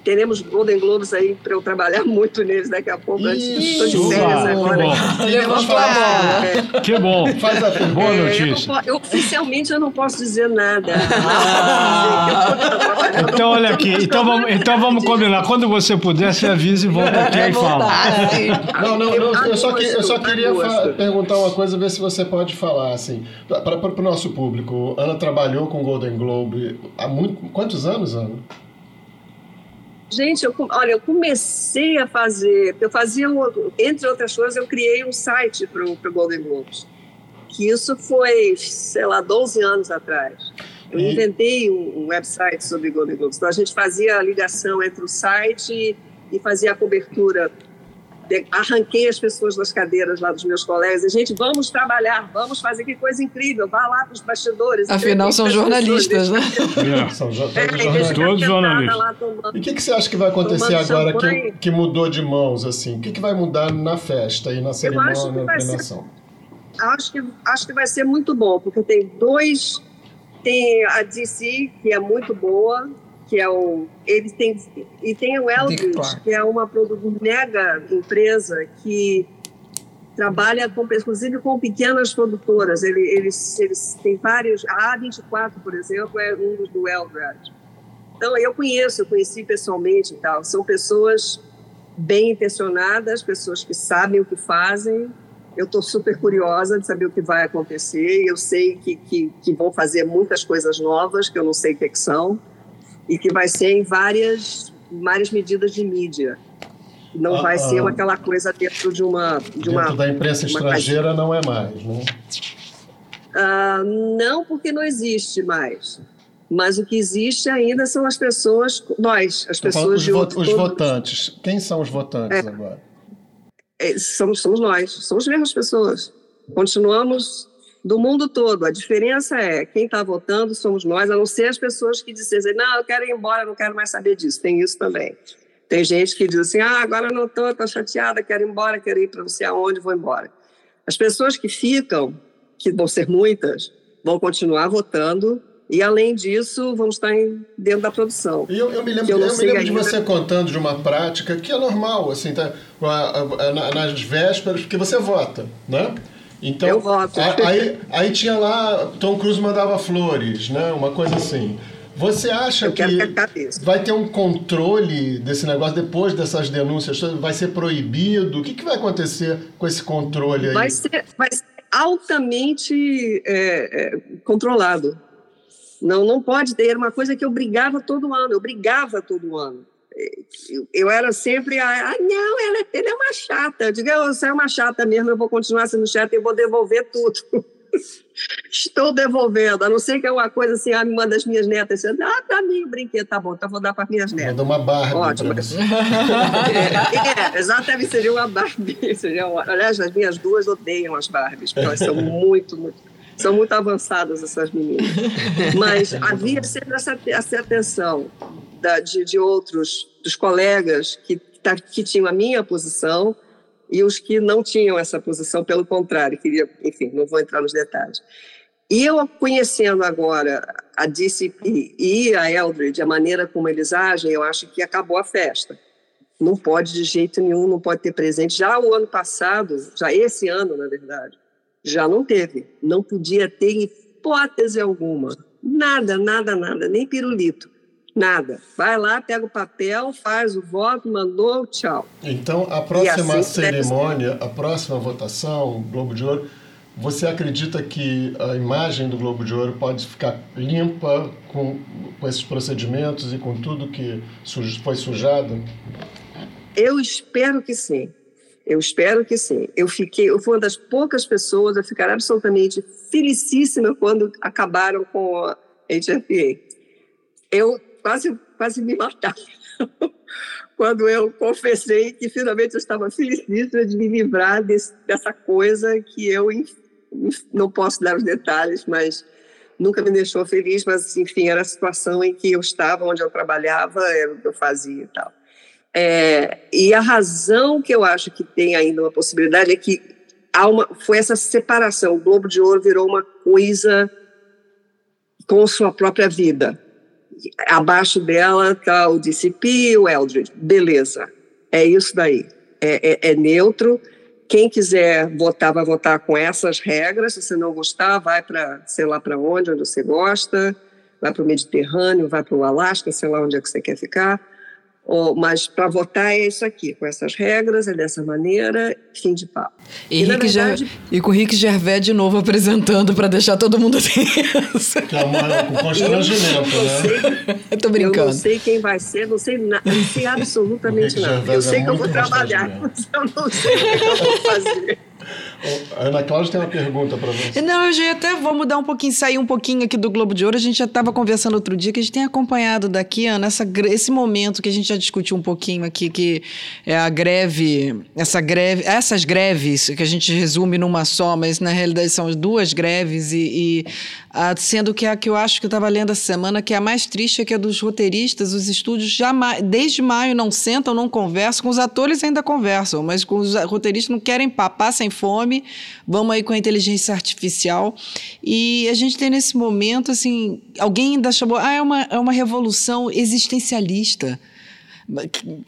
teremos Golden Globes aí para eu trabalhar muito neles daqui a pouco. Estou de férias agora. Levantou a bola. Que bom. Faz a boa é, notícia. Eu, eu, oficialmente eu não posso dizer nada. Ah. então, olha aqui. Então vamos, então vamos combinar. Quando você puder, você avisa e volta aqui e fala. Não, não, não eu, só, que, eu só queria perguntar uma coisa, ver se você pode falar. Assim, para o nosso público, Ana trabalhou com Golden Globe há muito, quantos anos, Ana? Gente, eu, olha, eu comecei a fazer, eu fazia, entre outras coisas, eu criei um site para o Golden Globes, que isso foi, sei lá, 12 anos atrás. Eu e... inventei um, um website sobre Golden Globes. Então, a gente fazia a ligação entre o site e fazia a cobertura arranquei as pessoas das cadeiras lá dos meus colegas. E, gente, vamos trabalhar, vamos fazer que coisa incrível. Vá lá para os bastidores. Afinal, são jornalistas, né? É, são jo é, jornalistas. Todos jornalistas. Tomando, e o que, que, você acha que vai acontecer agora que, que, mudou de mãos? assim? O que, que vai mudar na festa e na cerimônia, na premiação? Acho que, acho que vai ser muito bom, porque tem dois... Tem a DC, que é muito boa, que é o ele tem e tem o Eldridge, que é uma mega empresa que trabalha com, inclusive com pequenas produtoras. Ele, eles, eles têm vários. A A24, por exemplo, é um dos do Eldridge. Então, eu conheço, eu conheci pessoalmente e tal. São pessoas bem intencionadas, pessoas que sabem o que fazem. Eu estou super curiosa de saber o que vai acontecer. Eu sei que, que, que, vão fazer muitas coisas novas, que eu não sei o que, que são, e que vai ser em várias, várias medidas de mídia. Não ah, vai ah, ser aquela coisa dentro de uma. De dentro uma, da imprensa estrangeira não é mais, né? Ah, não, porque não existe mais. Mas o que existe ainda são as pessoas, nós, as pessoas os de outro, Os votantes. Quem são os votantes é, agora? É, somos, somos nós, somos as mesmas pessoas. Continuamos do mundo todo. A diferença é quem está votando somos nós, a não ser as pessoas que dizem, assim, não, eu quero ir embora, não quero mais saber disso. Tem isso também. Tem gente que diz assim, ah, agora não estou, estou chateada, quero ir embora, quero ir para não sei aonde, vou embora. As pessoas que ficam, que vão ser muitas, vão continuar votando e, além disso, vamos estar em, dentro da produção. E eu, eu me lembro, eu eu me lembro de você contando de uma prática que é normal, assim, tá, nas vésperas, porque você vota, né? Então, eu voto. Aí, aí tinha lá, Tom Cruise mandava flores, né? Uma coisa assim. Você acha que, que vai ter um controle desse negócio depois dessas denúncias? Vai ser proibido? O que, que vai acontecer com esse controle aí? Vai ser, vai ser altamente é, é, controlado. Não, não pode ter. Era uma coisa que eu brigava todo ano, eu brigava todo ano. Eu, era sempre, ah, não, ela, ela é uma chata. Eu digo, você é uma chata mesmo, eu vou continuar sendo chata e vou devolver tudo. Estou devolvendo, a não ser que é uma coisa assim, uma das minhas netas disse, ah, para mim o brinquedo, tá bom, então vou dar para minhas netas. Dar uma Barbie. Ótimo. é, é, exatamente, seria uma Barbie. Seria uma... Aliás, as minhas duas odeiam as Barbies, porque elas são muito, muito são muito avançadas essas meninas. Mas havia sempre essa, essa atenção da, de, de outros, dos colegas que, tá, que tinham a minha posição e os que não tinham essa posição, pelo contrário, queria, enfim, não vou entrar nos detalhes. E eu conhecendo agora a DCP e a Eldridge, a maneira como eles agem, eu acho que acabou a festa. Não pode de jeito nenhum, não pode ter presente. Já o ano passado, já esse ano, na verdade, já não teve. Não podia ter hipótese alguma. Nada, nada, nada, nem pirulito. Nada. Vai lá, pega o papel, faz o voto, mandou, tchau. Então, a próxima assim cerimônia, a próxima votação, Globo de Ouro, você acredita que a imagem do Globo de Ouro pode ficar limpa com, com esses procedimentos e com tudo que foi sujado? Eu espero que sim. Eu espero que sim. Eu fiquei, eu fui uma das poucas pessoas a ficar absolutamente felicíssima quando acabaram com a HFA. Eu quase, quase me matava quando eu confessei que finalmente eu estava felicíssima de me livrar desse, dessa coisa que eu não posso dar os detalhes, mas nunca me deixou feliz, mas enfim, era a situação em que eu estava, onde eu trabalhava, era o que eu fazia e tal. É, e a razão que eu acho que tem ainda uma possibilidade é que há uma, foi essa separação. O Globo de Ouro virou uma coisa com sua própria vida. Abaixo dela está o DCP, o Eldred. Beleza, é isso daí. É, é, é, neutro. Quem quiser votar, vai votar com essas regras. Se você não gostar, vai para sei lá para onde, onde você gosta. Vai para o Mediterrâneo, vai para o Alasca, sei lá onde é que você quer ficar Oh, mas para votar é isso aqui, com essas regras, é dessa maneira, fim de papo. E, e, verdade, Ger... e com o Rick Gervais de novo apresentando para deixar todo mundo tenso. Que é um constrangimento, né? Eu tô brincando. Eu não sei quem vai ser, não sei, na... não sei absolutamente nada. Eu sei é que eu vou trabalhar, mas eu não sei o que eu vou fazer. A Ana Cláudia tem uma pergunta para você. Não, eu já até vou mudar um pouquinho, sair um pouquinho aqui do Globo de Ouro. A gente já estava conversando outro dia que a gente tem acompanhado daqui, Ana, essa, esse momento que a gente já discutiu um pouquinho aqui, que é a greve, essa greve, essas greves que a gente resume numa só, mas na realidade são duas greves e, e ah, sendo que a que eu acho que eu estava lendo essa semana, que é a mais triste, é que é dos roteiristas, os estúdios jamais, desde maio não sentam, não conversam, com os atores ainda conversam, mas com os roteiristas não querem papar sem fome, vamos aí com a inteligência artificial. E a gente tem nesse momento, assim, alguém ainda chamou, ah, é uma, é uma revolução existencialista.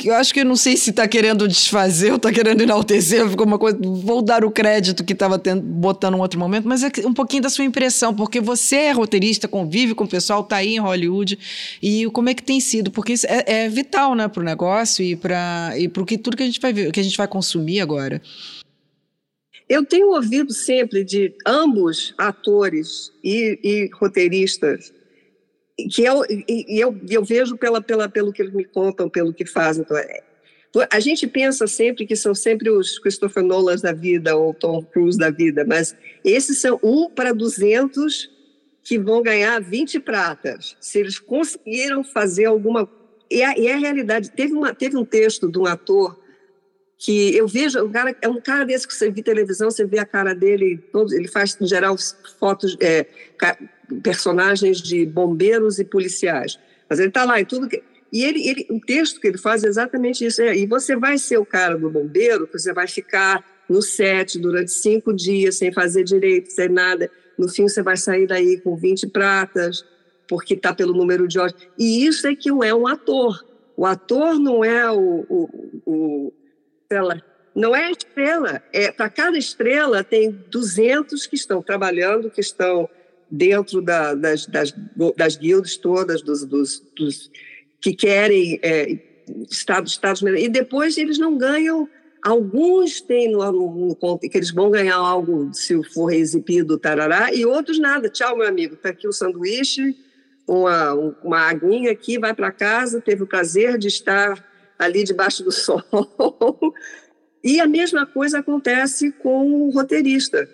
Eu acho que eu não sei se está querendo desfazer ou está querendo enaltecer, ficou uma coisa. Vou dar o crédito que estava botando um outro momento, mas é um pouquinho da sua impressão, porque você é roteirista, convive com o pessoal, está aí em Hollywood, e como é que tem sido? Porque isso é, é vital né, para o negócio e para e o que tudo que a gente vai ver, que a gente vai consumir agora. Eu tenho ouvido sempre de ambos atores e, e roteiristas que eu, e eu, eu vejo pela, pela, pelo que eles me contam, pelo que fazem. Então, é, a gente pensa sempre que são sempre os Christopher Nolan da vida ou Tom Cruise da vida, mas esses são um para 200 que vão ganhar 20 pratas. Se eles conseguiram fazer alguma. E a, e a realidade. Teve, uma, teve um texto de um ator que eu vejo, um cara, é um cara desse que você vê televisão, você vê a cara dele, todo, ele faz, em geral, fotos, é, personagens de bombeiros e policiais. Mas ele está lá em tudo que. E ele, ele, o texto que ele faz é exatamente isso. É, e você vai ser o cara do bombeiro, você vai ficar no set durante cinco dias, sem fazer direito, sem nada. No fim, você vai sair daí com 20 pratas, porque está pelo número de horas. E isso é que é um ator. O ator não é o, o, o estrela. Não é estrela. É, Para cada estrela, tem 200 que estão trabalhando, que estão dentro da, das, das, das guildas todas, dos, dos, dos que querem é, estados, estados e depois eles não ganham. Alguns têm no, no, no, que eles vão ganhar algo se for exibido, tarará, e outros nada. Tchau, meu amigo, está aqui o sanduíche, uma, uma aguinha aqui, vai para casa, teve o prazer de estar ali debaixo do sol. e a mesma coisa acontece com o roteirista.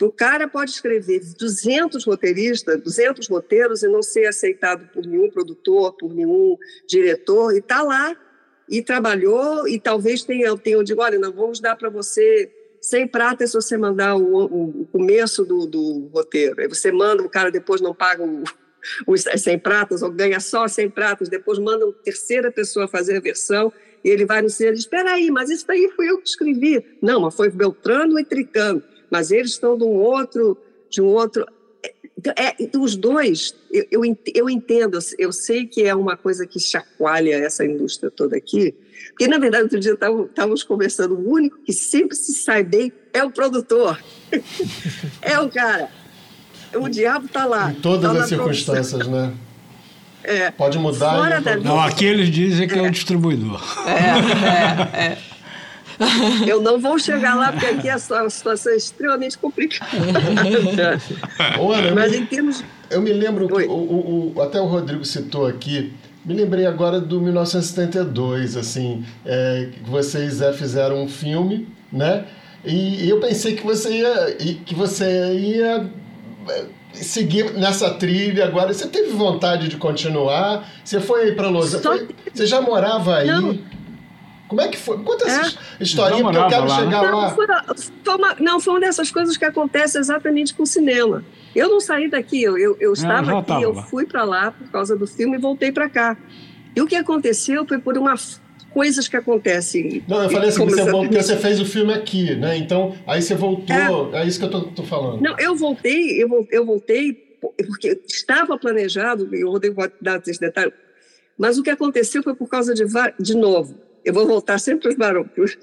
O cara pode escrever 200 roteiristas, 200 roteiros e não ser aceitado por nenhum produtor, por nenhum diretor, e está lá e trabalhou, e talvez tenha, tenha eu digo, olha, não vamos dar para você 100 pratas se você mandar o, o começo do, do, roteiro. Aí você manda, o cara depois não paga o, os 100 pratas, ou ganha só 100 pratas, depois manda uma terceira pessoa fazer a versão, e ele vai no cinema e diz, espera aí, mas isso aí fui eu que escrevi. Não, mas foi Beltrano e Tricano, mas eles estão de um outro, de um outro... É, é os dois, eu, eu entendo, eu sei que é uma coisa que chacoalha essa indústria toda aqui, porque, na verdade, outro dia estávamos conversando, o único que sempre se sai bem é o produtor. é o cara o diabo está lá. Em todas tá as circunstâncias, né? É. Pode mudar. Fora da não, aqui eles dizem que é, é o distribuidor. É, é, é. Eu não vou chegar lá porque aqui a situação é extremamente complicada. Ana, Mas em termos. Eu me lembro que o, o, o, até o Rodrigo citou aqui. Me lembrei agora do 1972, assim, é, que vocês é, fizeram um filme, né? E, e eu pensei que você ia, que você ia seguir nessa trilha agora? Você teve vontade de continuar? Você foi para Los Angeles? Você já morava aí? Não. Como é que foi? Conta essa é. historinha, porque eu quero lá, chegar né? lá. Não foi, foi uma, não, foi uma dessas coisas que acontece exatamente com o cinema. Eu não saí daqui, eu, eu, eu é, estava aqui, eu lá. fui para lá por causa do filme e voltei para cá. E o que aconteceu foi por uma coisas que acontecem. Não, eu falei assim, você, bom porque você fez o filme aqui, né? Então, aí você voltou, é, é isso que eu tô, tô, falando. Não, eu voltei, eu, eu voltei porque estava planejado, eu vou dar esse detalhe, mas o que aconteceu foi por causa de, de novo, eu vou voltar sempre para os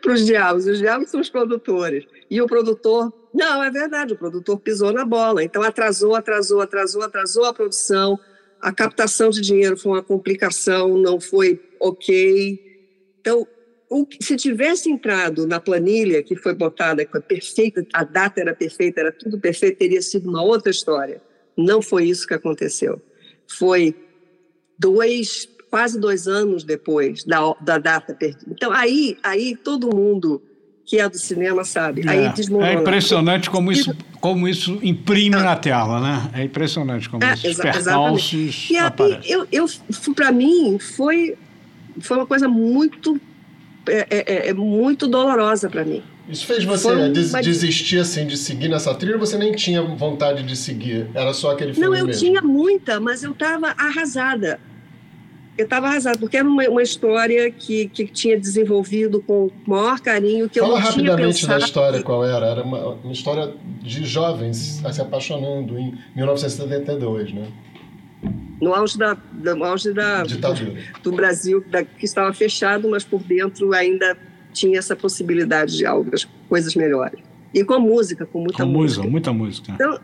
para os diabos, os diabos são os produtores, e o produtor, não, é verdade, o produtor pisou na bola, então atrasou, atrasou, atrasou, atrasou a produção, a captação de dinheiro foi uma complicação, não foi ok. Então, se tivesse entrado na planilha que foi botada, que foi perfeita, a data era perfeita, era tudo perfeito, teria sido uma outra história. Não foi isso que aconteceu. Foi dois, quase dois anos depois da, da data perdida. Então, aí, aí todo mundo que é do cinema sabe. É, aí desmorona. É impressionante como isso, como isso imprime na tela, né? É impressionante como é, esses percalços E aí, eu, eu, para mim, foi, foi uma coisa muito, é, é, é, é muito dolorosa para mim. Isso fez você des desistir assim de seguir nessa trilha ou você nem tinha vontade de seguir? Era só aquele filme Não, eu mesmo? tinha muita, mas eu estava arrasada eu estava arrasada, porque era uma, uma história que, que tinha desenvolvido com o maior carinho, que Fala eu não tinha rapidamente da história, que... qual era. Era uma, uma, história de jovens se apaixonando em 1972, né? no auge da, no auge da do Brasil, da, que estava fechado, mas por dentro ainda tinha essa possibilidade de algo, coisas melhores. E com a música, com muita com música. música. Muita música. Então,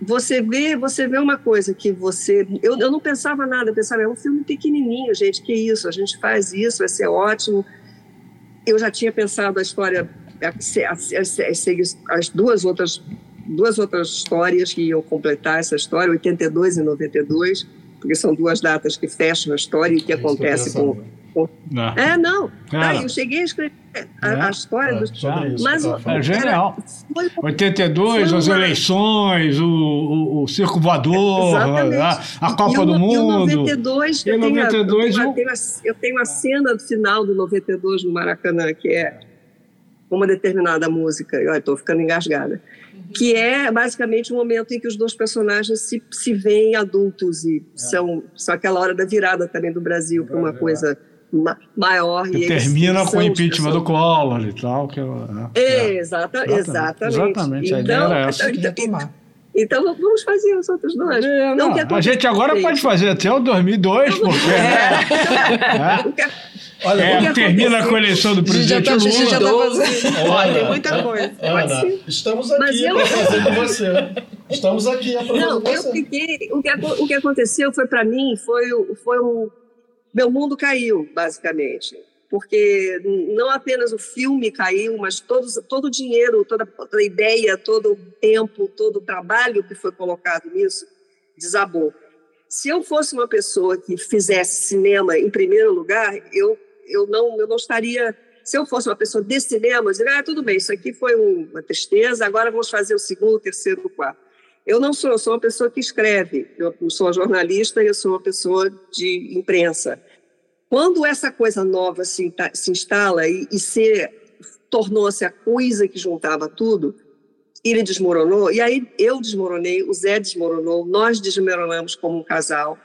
você vê, você vê uma coisa que você. Eu, eu não pensava nada, eu pensava, é um filme pequenininho, gente, que isso, a gente faz isso, vai ser ótimo. Eu já tinha pensado a história, as, as, as, as duas outras duas outras histórias que iam completar essa história, 82 e 92, porque são duas datas que fecham a história e que acontece com, Não. É, não. Ah, eu cheguei a escrever a, a é? história é, dos. Sobre mas é genial. Foi, 82, as eleições, o, o, o Circo Voador, a, a, Copa do Mundo. E 92, e eu, 92 tenho, eu... Tenho, eu tenho a cena do final do 92 no Maracanã, que é uma determinada música. Eu estou ficando engasgada que é basicamente o momento em que os dois personagens se, se veem adultos e é. são, são aquela hora da virada também do Brasil para uma coisa ma maior. Que e termina com o impeachment do Collor e tal. Que, é, é, exata, exatamente. Exatamente, a então, ideia era essa. Então, então, então vamos fazer os outros dois. É, não, não, a gente agora pode fazer até o 2002, porque... É. é. Olha, é, termina a coleção do presidente já tá, Lula. Já tá. Olha, tem muita coisa. Ana, estamos aqui para fazer com você. Estamos aqui para fazer com você. Fiquei, o, que, o que aconteceu foi para mim, foi, foi um... Meu mundo caiu, basicamente. Porque não apenas o filme caiu, mas todos, todo o dinheiro, toda, a ideia, todo o tempo, todo o trabalho que foi colocado nisso desabou. Se eu fosse uma pessoa que fizesse cinema em primeiro lugar, eu eu não, eu não estaria. Se eu fosse uma pessoa de cinema, eu diria, ah, tudo bem, isso aqui foi uma tristeza, agora vamos fazer o segundo, o terceiro, o quarto. Eu não sou, eu sou uma pessoa que escreve, eu sou jornalista e eu sou uma pessoa de imprensa. Quando essa coisa nova se, se instala e, e tornou-se a coisa que juntava tudo, ele desmoronou, e aí eu desmoronei, o Zé desmoronou, nós desmoronamos como um casal.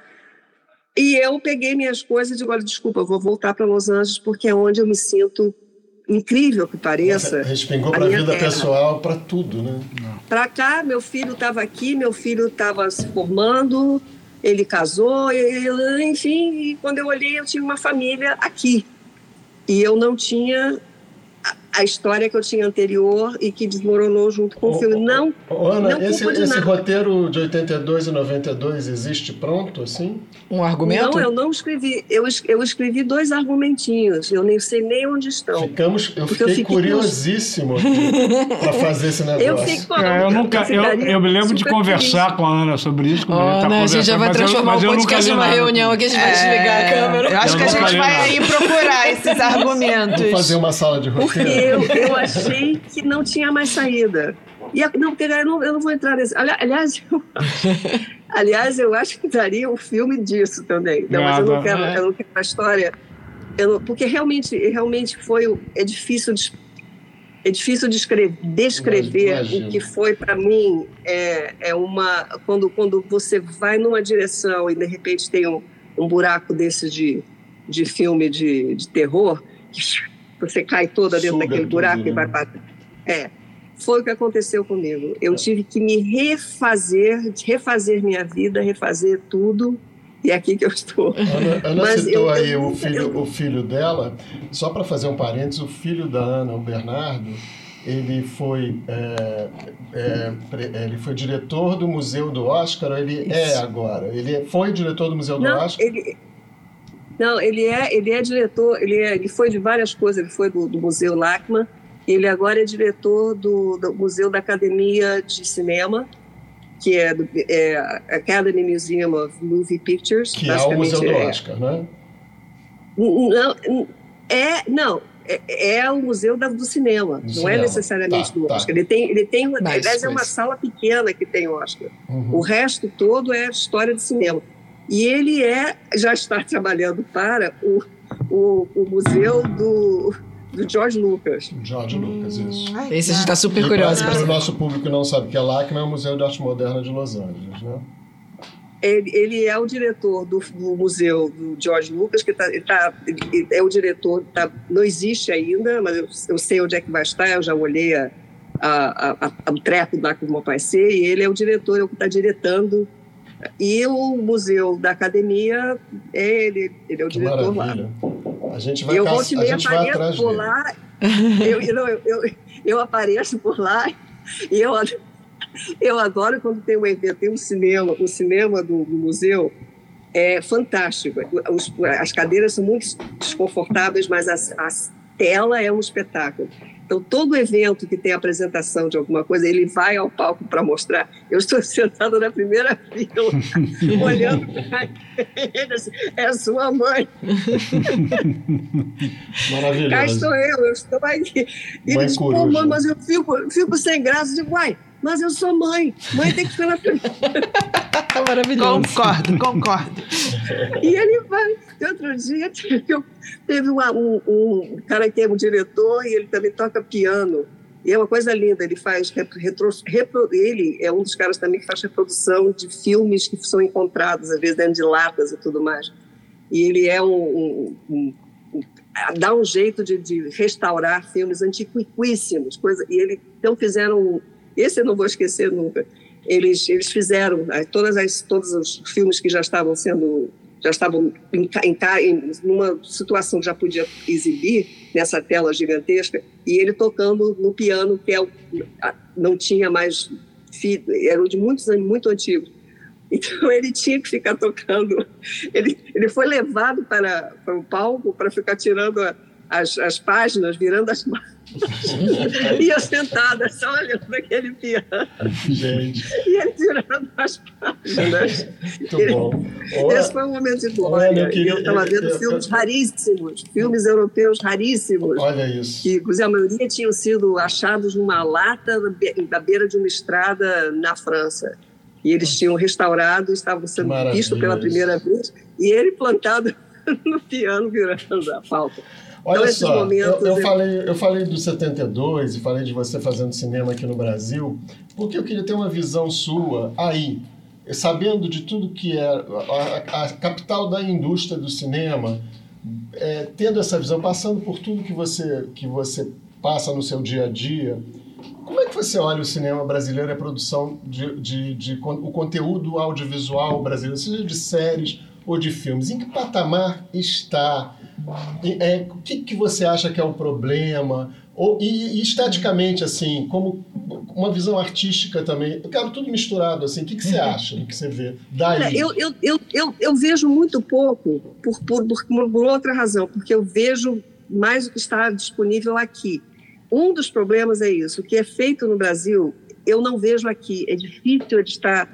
E eu peguei minhas coisas e digo, olha, desculpa, vou voltar para Los Angeles porque é onde eu me sinto incrível que pareça. respingou para a vida terra. pessoal, para tudo, né? Para cá, meu filho estava aqui, meu filho estava se formando, ele casou, ele, enfim, e quando eu olhei, eu tinha uma família aqui. E eu não tinha a história que eu tinha anterior e que desmoronou junto com o, o filme. Não. Ana, não esse, esse roteiro de 82 e 92 existe pronto, assim? Um argumento? Não, eu não escrevi. Eu, eu escrevi dois argumentinhos. Eu nem sei nem onde estão. Ficamos, eu fiquei eu curiosíssimo para fazer esse negócio. Eu, fico, é, eu, nunca, eu, eu, me lembro de conversar feliz. com a Ana sobre isso. Oh, a, tá a gente já vai transformar o podcast numa reunião aqui, a gente vai é, desligar a câmera. Eu acho que a gente vai aí procurar esses argumentos. Vamos fazer uma sala de roteiro eu, eu achei que não tinha mais saída. E não, porque eu não, eu não vou entrar nesse. Aliás, eu, aliás, eu acho que daria um filme disso também. Não, mas eu não quero, eu não quero a história. Não, porque realmente, realmente foi. É difícil de, é difícil de escrever, descrever o que foi para mim. É, é uma. Quando, quando você vai numa direção e de repente tem um, um buraco desse de, de filme de, de terror você cai toda dentro Suga daquele buraco tudo, e vai para. É. Foi o que aconteceu comigo. Eu é. tive que me refazer, refazer minha vida, refazer tudo. E é aqui que eu estou. Ana, Ana Mas citou eu, aí eu, o, filho, eu, o filho dela. Só para fazer um parênteses, o filho da Ana, o Bernardo, ele foi, é, é, ele foi diretor do Museu do Oscar, ou ele é Isso. é agora? Ele foi diretor do Museu do Não, Oscar? Ele, não, ele é, ele é diretor, ele, é, ele foi de várias coisas, ele foi do, do Museu Lachman, ele agora é diretor do, do, Museu da Academia de Cinema, que é, do, é Academy Museum of Movie Pictures. Que é o Museu do é. Oscar, né? Não, é, não, é, é o museu da, do cinema, do não é cinema. é necessariamente tá, do tá. Oscar. Tá. Ele tem, ele tem, aliás, é uma sala pequena que tem Oscar. Uhum. O resto todo é história de cinema. E ele é, já está trabalhando para o, o, o museu do, do George Lucas. George Lucas, isso. Hum, Esse a gente está super curioso. Para o nosso público que não sabe o que é LACMA, é o Museu de Arte Moderna de Los Angeles, né? Ele, ele é o diretor do, do, museu do George Lucas, que tá, ele tá, ele é o diretor, tá, não existe ainda, mas eu, eu, sei onde é que vai estar, eu já olhei a, a, a, a, o treco lá com o meu pai ser, e ele é o diretor, é o que está diretando E o museu da academia, é ele, ele é o que diretor maravilha. lá. A gente vai, eu caça, volto e a gente vai apareço atrás por dele. lá. Eu, eu, eu, eu apareço por lá e eu, eu adoro quando tem um evento, tem um cinema, o cinema do, do museu é fantástico. Os- as cadeiras são muito desconfortáveis, mas a, a tela é um espetáculo. Então, todo evento que tem apresentação de alguma coisa, ele vai ao palco para mostrar. Eu estou sentada na primeira fila, olhando para ele, assim, é sua mãe. Cá Maravilhoso. estou eu, eu estou aqui. E ele Mãe diz, pô, mãe, mas eu fico, fico sem graça. Digo, uai, mas eu sou mãe. Mãe tem que ficar na frente. Tá maravilhoso. Concordo, concordo. E ele vai. Outro dia eu- teve uma- um, um cara que é um diretor e ele também toca piano. E é uma coisa linda, ele faz retro, repro- ele é um dos caras também que faz reprodução de filmes que são encontrados, às vezes dentro de latas e tudo mais. E ele é um, um- um- dá um jeito de, de restaurar filmes antiquíssimos, coisa. E ele então fizeram um- esse eu não vou esquecer nunca. Eles eles fizeram eh, todas as todos os filmes que já estavam sendo já estavam em, em, em situação que já podia exibir nessa tela gigantesca e ele tocando no piano que é não tinha mais eram de muitos anos muito antigos então ele tinha que ficar tocando ele ele foi levado para, para o palco para ficar tirando as, as páginas virando as páginas e eu sentada só olhando aquele piano Gente, e ele tirando as páginas muito bom. esse foi um momento de Olha, glória. eu queria- eu estava vendo eu- filmes eu- raríssimos, filmes europeus raríssimos, Olha isso. que, inclusive, a maioria tinham sido achados numa lata da be- da beira de uma estrada na França. E eles tinham restaurado, estavam sendo vistos pela primeira vez, e ele plantado no piano virando a falta. Olha só, momentos, eu, eu eu- falei, eu falei do 72 e falei de você fazendo cinema aqui no Brasil, porque eu queria ter uma visão sua aí, sabendo de tudo que é a, a- a capital da indústria do cinema, é, tendo essa visão, passando por tudo que você, que você passa no seu dia a dia, como é que você olha o cinema brasileiro e a produção de, de, de con- o conteúdo audiovisual brasileiro, seja de séries ou de filmes? Em que patamar está? É, o que, que você acha que é o problema? Ou, e, e esteticamente, assim, como uma visão artística também. Eu quero tudo misturado, assim. O que, que você acha do que você vê? Daí. Eu, eu, eu, eu, eu vejo muito pouco por, por, por, por outra razão, porque eu vejo mais o que está disponível aqui. Um dos problemas é isso, o que é feito no Brasil, eu não vejo aqui, é difícil de estar,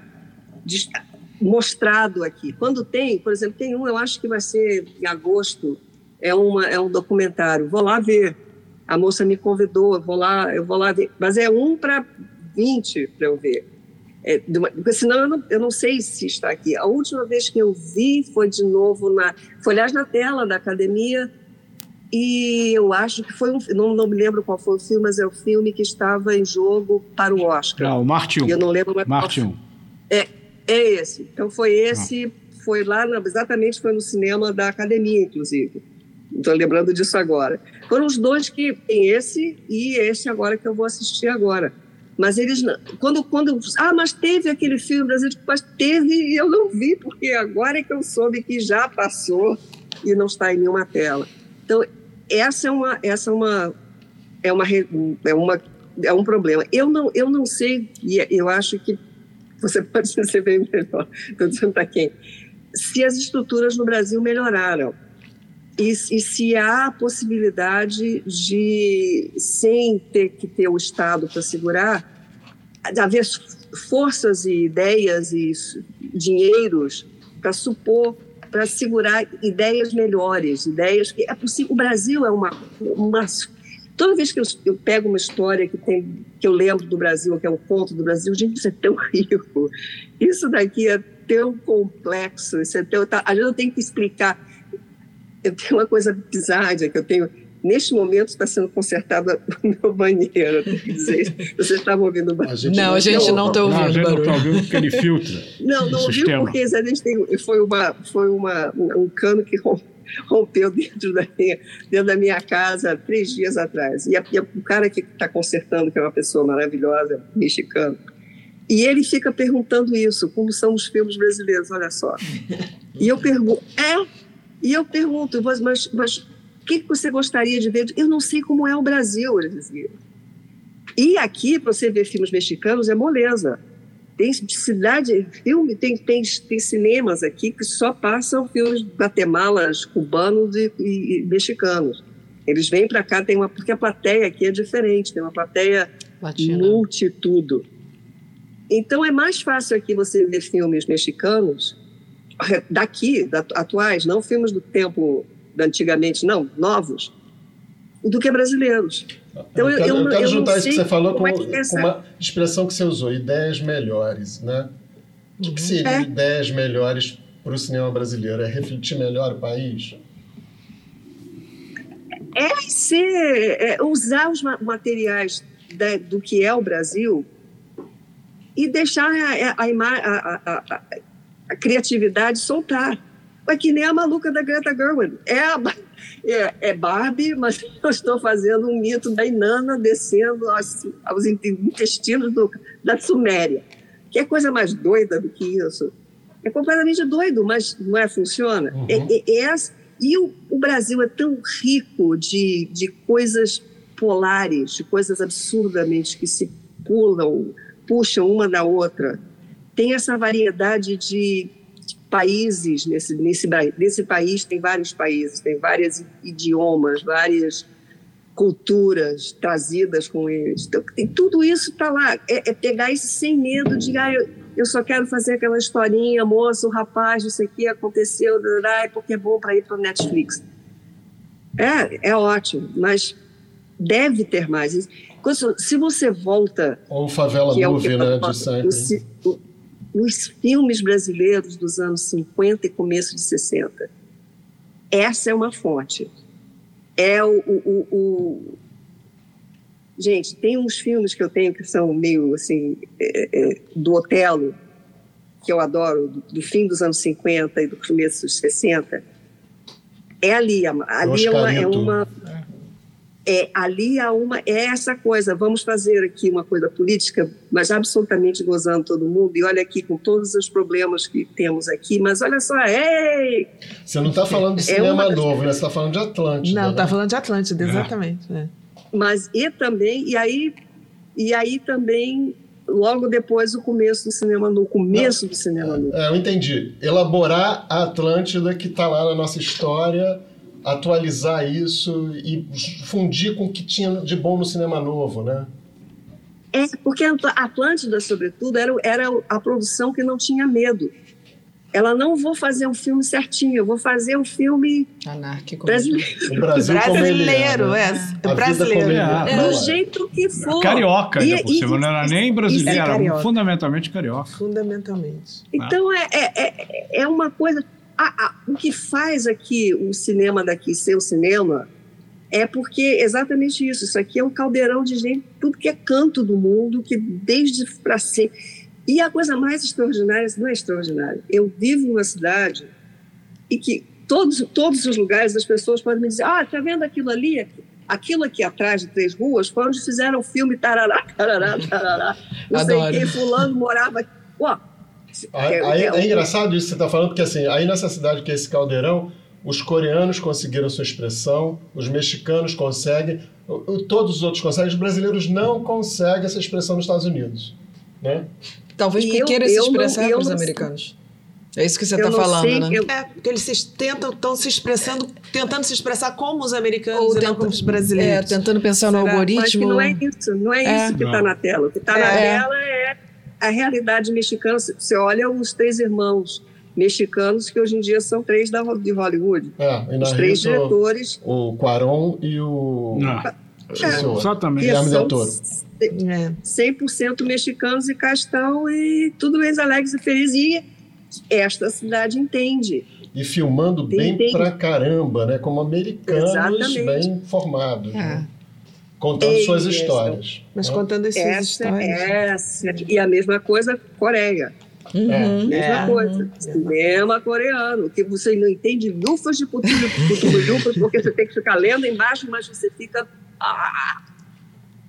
de estar mostrado aqui. Quando tem, por exemplo, tem um, eu acho que vai ser em agosto, é, uma, é um documentário, vou lá ver. A moça me convidou, eu vou lá, eu vou lá ver, mas é um para 20 para eu ver. É, uma- porque senão eu não, eu não sei se está aqui. A última vez que eu vi foi de novo na. Foi, aliás, na tela da academia. E eu acho que foi um. Não, não me lembro qual foi o filme, mas é o filme que estava em jogo para o Oscar. Não, o Marte 1. E eu não lembro mais Marte 1. É esse. Então foi esse, foi lá, exatamente foi no cinema da academia, inclusive. Estou lembrando disso agora. Foram os dois que tem esse e esse agora que eu vou assistir agora. Mas eles. Quando, quando. Ah, mas teve aquele filme brasileiro, mas teve e eu não vi, porque agora é que eu soube que já passou e não está em nenhuma tela. Então, essa é uma. Essa é uma é uma, é uma é um problema. Eu não, eu não sei, e eu acho que você pode bem melhor, estou dizendo para quem, se as estruturas no Brasil melhoraram e, e se há a possibilidade de, sem ter que ter o Estado para segurar, haver forças e ideias e dinheiros para supor, para segurar ideias melhores, ideias que é possível. O Brasil é uma, uma Toda vez que eu, eu pego uma história que, tem, que eu lembro do Brasil, que é um conto do Brasil, gente, isso é tão rico. Isso daqui é tão complexo. Isso é tão, tá, às vezes eu tenho que explicar. Eu tenho uma coisa bizarra que eu tenho. Neste momento está sendo consertado o meu banheiro. eu tenho que dizer. Vocês estavam ouvindo o barulho? A gente Não, a gente não está Não, a ouvindo gente não está ouvindo porque ele filtra. Não, não ouviu porque a gente tem, foi, uma, foi uma, um cano que rom- rompeu dentro da minha, dentro da minha casa três dias atrás. E, a- e o cara que está consertando, que é uma pessoa maravilhosa, mexicano, E ele fica perguntando isso, como são os filmes brasileiros, olha só. E eu pergunto, é? E eu pergunto, mas, mas o que você gostaria de ver? Eu não sei como é o Brasil, ele dizia. E aqui, para você ver filmes mexicanos, é moleza. Tem cidade, filme, tem, tem, tem cinemas aqui que só passam filmes guatemalas, cubanos e, e, e mexicanos. Eles vêm para cá, tem uma, porque a plateia aqui é diferente, tem uma plateia Latina. multitudo. Então é mais fácil aqui você ver filmes mexicanos daqui, da, atuais, não filmes do tempo da antigamente, não, novos, do que brasileiros. Então, eu, quero, eu, eu quero juntar isso que você falou com, é com, uma expressão que você usou, ideias melhores, né? O que, que seriam é. ideias melhores para o cinema brasileiro? É refletir melhor o país? É ser, é usar os materiais da, do que é o Brasil e deixar a, a, a, a criatividade soltar. É que nem a maluca da Greta Gerwig. É, é, é, Barbie, mas eu estou fazendo um mito da Inanna descendo aos, aos intestinos do, da Suméria. Que é coisa mais doida do que isso. É completamente doido, mas não é? Funciona. Uhum. É, é, é, e o, o Brasil é tão rico de, de coisas polares, de coisas absurdamente que se pulam, puxam uma da outra. Tem essa variedade de países nesse, nesse, nesse país tem vários países, tem vários idiomas, várias culturas trazidas com eles. Então, tem, tudo isso está lá. É, é, pegar isso sem medo de, ah, eu, eu só quero fazer aquela historinha, moço, o rapaz, isso aqui aconteceu, ah, porque é bom para ir para o Netflix. É, é ótimo, mas deve ter mais. Se você volta. Ou Favela Movie, é né, de sempre. Nos filmes brasileiros dos anos 50 e começo de 60. Essa é uma fonte. É o, o, o Gente, tem uns filmes que eu tenho que são meio assim, é, é, do Otelo, que eu adoro, do, do, fim dos anos 50 e do começo dos 60. É ali, ali é uma, é uma, é, ali há uma, é essa coisa, vamos fazer aqui uma coisa política, mas absolutamente gozando todo mundo, e olha aqui com todos os problemas que temos aqui, mas olha só, ei! Você não está falando de é cinema é novo, né? Você está falando de Atlântida. Não, está né? falando de Atlântida, exatamente. É. Mas, e também, e aí, e aí também logo depois o começo do cinema no começo Não, do cinema novo. É, eu entendi. Elaborar a Atlântida que está lá na nossa história atualizar isso e fundir com o que tinha de bom no cinema novo, né? É, porque a Atlântida, sobretudo, era, era a produção que não tinha medo. Ela não vou fazer um filme certinho, eu vou fazer um filme anárquico brasileiro. O Brasil brasileiro, é, é. brasileiro. É, do jeito que for. Carioca, e, por cima, não era nem brasileiro, é era fundamentalmente carioca. Fundamentalmente. Então é, é, é, é uma coisa o que faz aqui o cinema daqui ser o cinema é porque exatamente isso. Isso aqui é um caldeirão de gente, tudo que é canto do mundo, que desde para ser. E a coisa mais extraordinária, não é extraordinária. Eu vivo numa cidade e que todos, todos os lugares as pessoas podem me dizer: ah, tá vendo aquilo ali? Aquilo aqui atrás de três ruas foi onde fizeram o filme Tarará, Tarará, Tarará. Não sei quem, Fulano morava aqui. Aí, aí, é engraçado isso que você está falando, porque assim, aí nessa cidade que é esse caldeirão, os coreanos conseguiram sua expressão, os mexicanos conseguem, todos os outros conseguem, os brasileiros não conseguem essa expressão nos Estados Unidos. Né? Talvez porque queira se expressar para os americanos. É isso que você está falando, sei, né? Eu... É, porque eles se, tentam, estão se expressando, tentando se expressar como os americanos Ou e tenta, não como os brasileiros. É, tentando pensar Será? no algoritmo. Mas que não é isso, não é, é. isso que está na tela. O que está é. na tela é a realidade mexicana, você olha os três irmãos mexicanos que hoje em dia são três da, de Hollywood. É, os três diretores. O Quaron e o. Não. É, exatamente. Guilherme Del Toro. 100% mexicanos e castão e tudo ex alegres e felizes. E esta cidade entende. E filmando bem entende. pra caramba, né? Como americanos Exatamente. bem formados. É. Né? Contando Ei, suas histórias. Mas né? contando as suas histórias. Essa, e a mesma coisa, Coreia. Uhum, é. Mesma é. coisa. Uhum. Cinema coreano, que você não entende lufas de putulo, porque você tem que ficar lendo embaixo, mas você fica. Ah,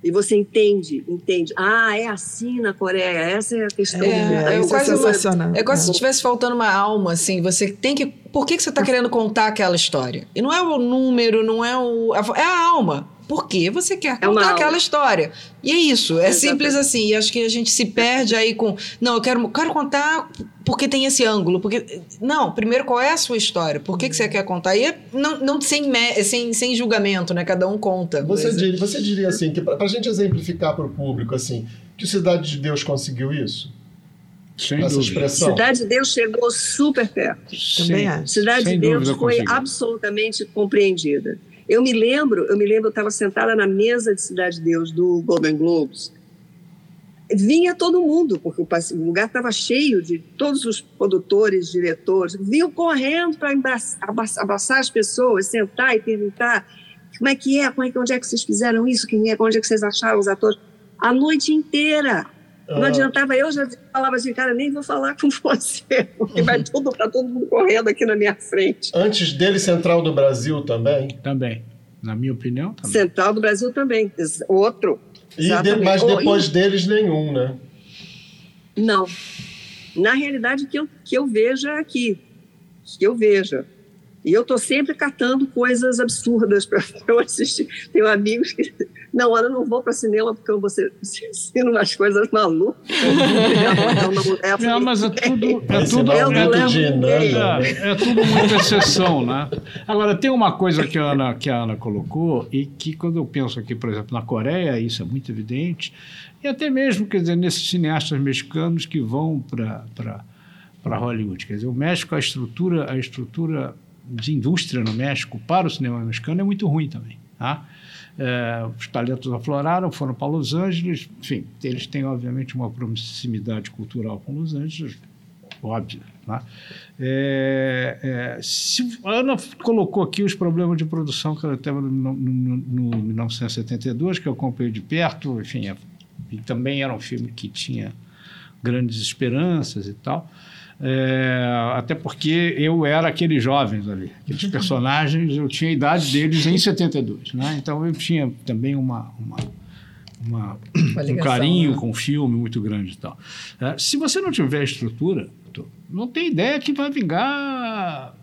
E você entende, entende. Ah, é assim na Coreia, essa é a questão. É, é, é quase sensacional. É quase se estivesse faltando uma alma, assim. Você tem que. Por que, que você está querendo contar aquela história? E não é o número, não é o. É a alma. Por que você quer é contar aquela história? E é isso, é Exatamente. simples assim. E acho que a gente se perde aí com. Não, eu quero, quero contar porque tem esse ângulo. Porque. Não, primeiro, qual é a sua história? Por que, que você quer contar? E é não, não sem, sem, sem julgamento, né? Cada um conta. Você, diria, você diria assim, que para a gente exemplificar para o público, assim, que Cidade de Deus conseguiu isso? Sem Essa dúvida. expressão. Cidade de Deus chegou super perto. Também acho. Cidade Sem de Deus foi absolutamente compreendida. Eu me lembro, eu me lembro, eu estava sentada na mesa de Cidade de Deus do Golden Globes. Vinha todo mundo, porque o lugar estava cheio de todos os produtores, diretores, vinham correndo para abraçar as pessoas, sentar e perguntar como é que é, como é que, onde é que vocês fizeram isso, quem é, onde é que vocês acharam os atores. A noite inteira. Não ah. adiantava, eu já falava assim, cara, nem vou falar com você, porque vai tudo, tá todo mundo correndo aqui na minha frente. Antes dele, Central do Brasil também? Também. Na minha opinião, também. Central do Brasil também. Outro. E de, mas depois oh, deles, nenhum, né? Não. Na realidade, que eu, que eu veja aqui. Que eu veja. E eu estou sempre catando coisas absurdas para eu assistir. Tenho amigos que não, eu não vou para cinema porque você ensina umas coisas malucas. não, mas é tudo, é tudo, é, é, é tudo muita exceção, né? Agora, tem uma coisa que a, Ana, que a Ana colocou e que quando eu penso aqui, por exemplo, na Coreia, isso é muito evidente, e até mesmo, quer dizer, nesses cineastas mexicanos que vão para Hollywood. Quer dizer, o México, a estrutura, a estrutura de indústria no México para o cinema mexicano é muito ruim também, tá? É, os talentos afloraram, foram para Los Angeles. Enfim, eles têm, obviamente, uma proximidade cultural com Los Angeles, óbvio. Né? É, é, se, a Ana colocou aqui os problemas de produção que ela teve no, no, no, 1972, que eu acompanhei de perto. Enfim, é, e também era um filme que tinha grandes esperanças e tal. É, até porque eu era aqueles jovens ali, aqueles personagens, eu tinha a idade deles em 72, né? Então eu tinha também uma, uma, uma, uma ligação, um carinho né? com o filme muito grande e tal. É, se você não tiver estrutura, não tem ideia que vai vingar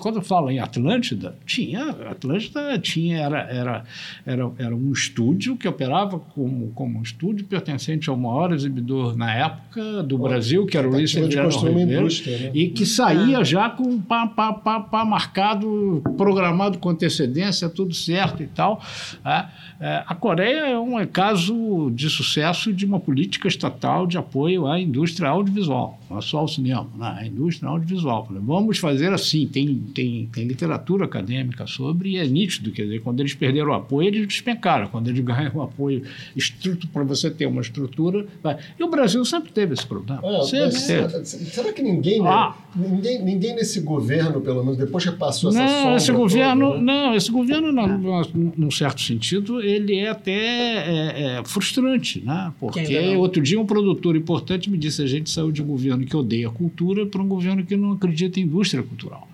quando eu falo em Atlântida, tinha, Atlântida tinha, era, era, era, era um estúdio que operava como, como um estúdio pertencente ao maior exibidor na época do Brasil, que era o Luiz Ferdinando Ribeiro, né? e que saía já com pá, pá, pá, pá, marcado, programado com antecedência, tudo certo e tal. É, é, a Coreia é um caso de sucesso de uma política estatal de apoio à indústria audiovisual, não é só ao cinema, né? a indústria audiovisual. Vamos fazer assim, tem tem, tem, tem literatura acadêmica sobre e é nítido, quer dizer, quando eles perderam o apoio, eles despencaram. Quando eles ganham o apoio estruto para você ter uma estrutura. Vai. E o Brasil sempre teve esse problema. É, sempre teve. Será que ninguém, né, ah. ninguém, ninguém nesse governo, pelo menos, depois que passou essa não, esse governo toda, né? Não, esse governo, num, num certo sentido, ele é até é, é frustrante, né? Porque outro dia um produtor importante me disse: a gente saiu de um governo que odeia a cultura para um governo que não acredita em indústria cultural.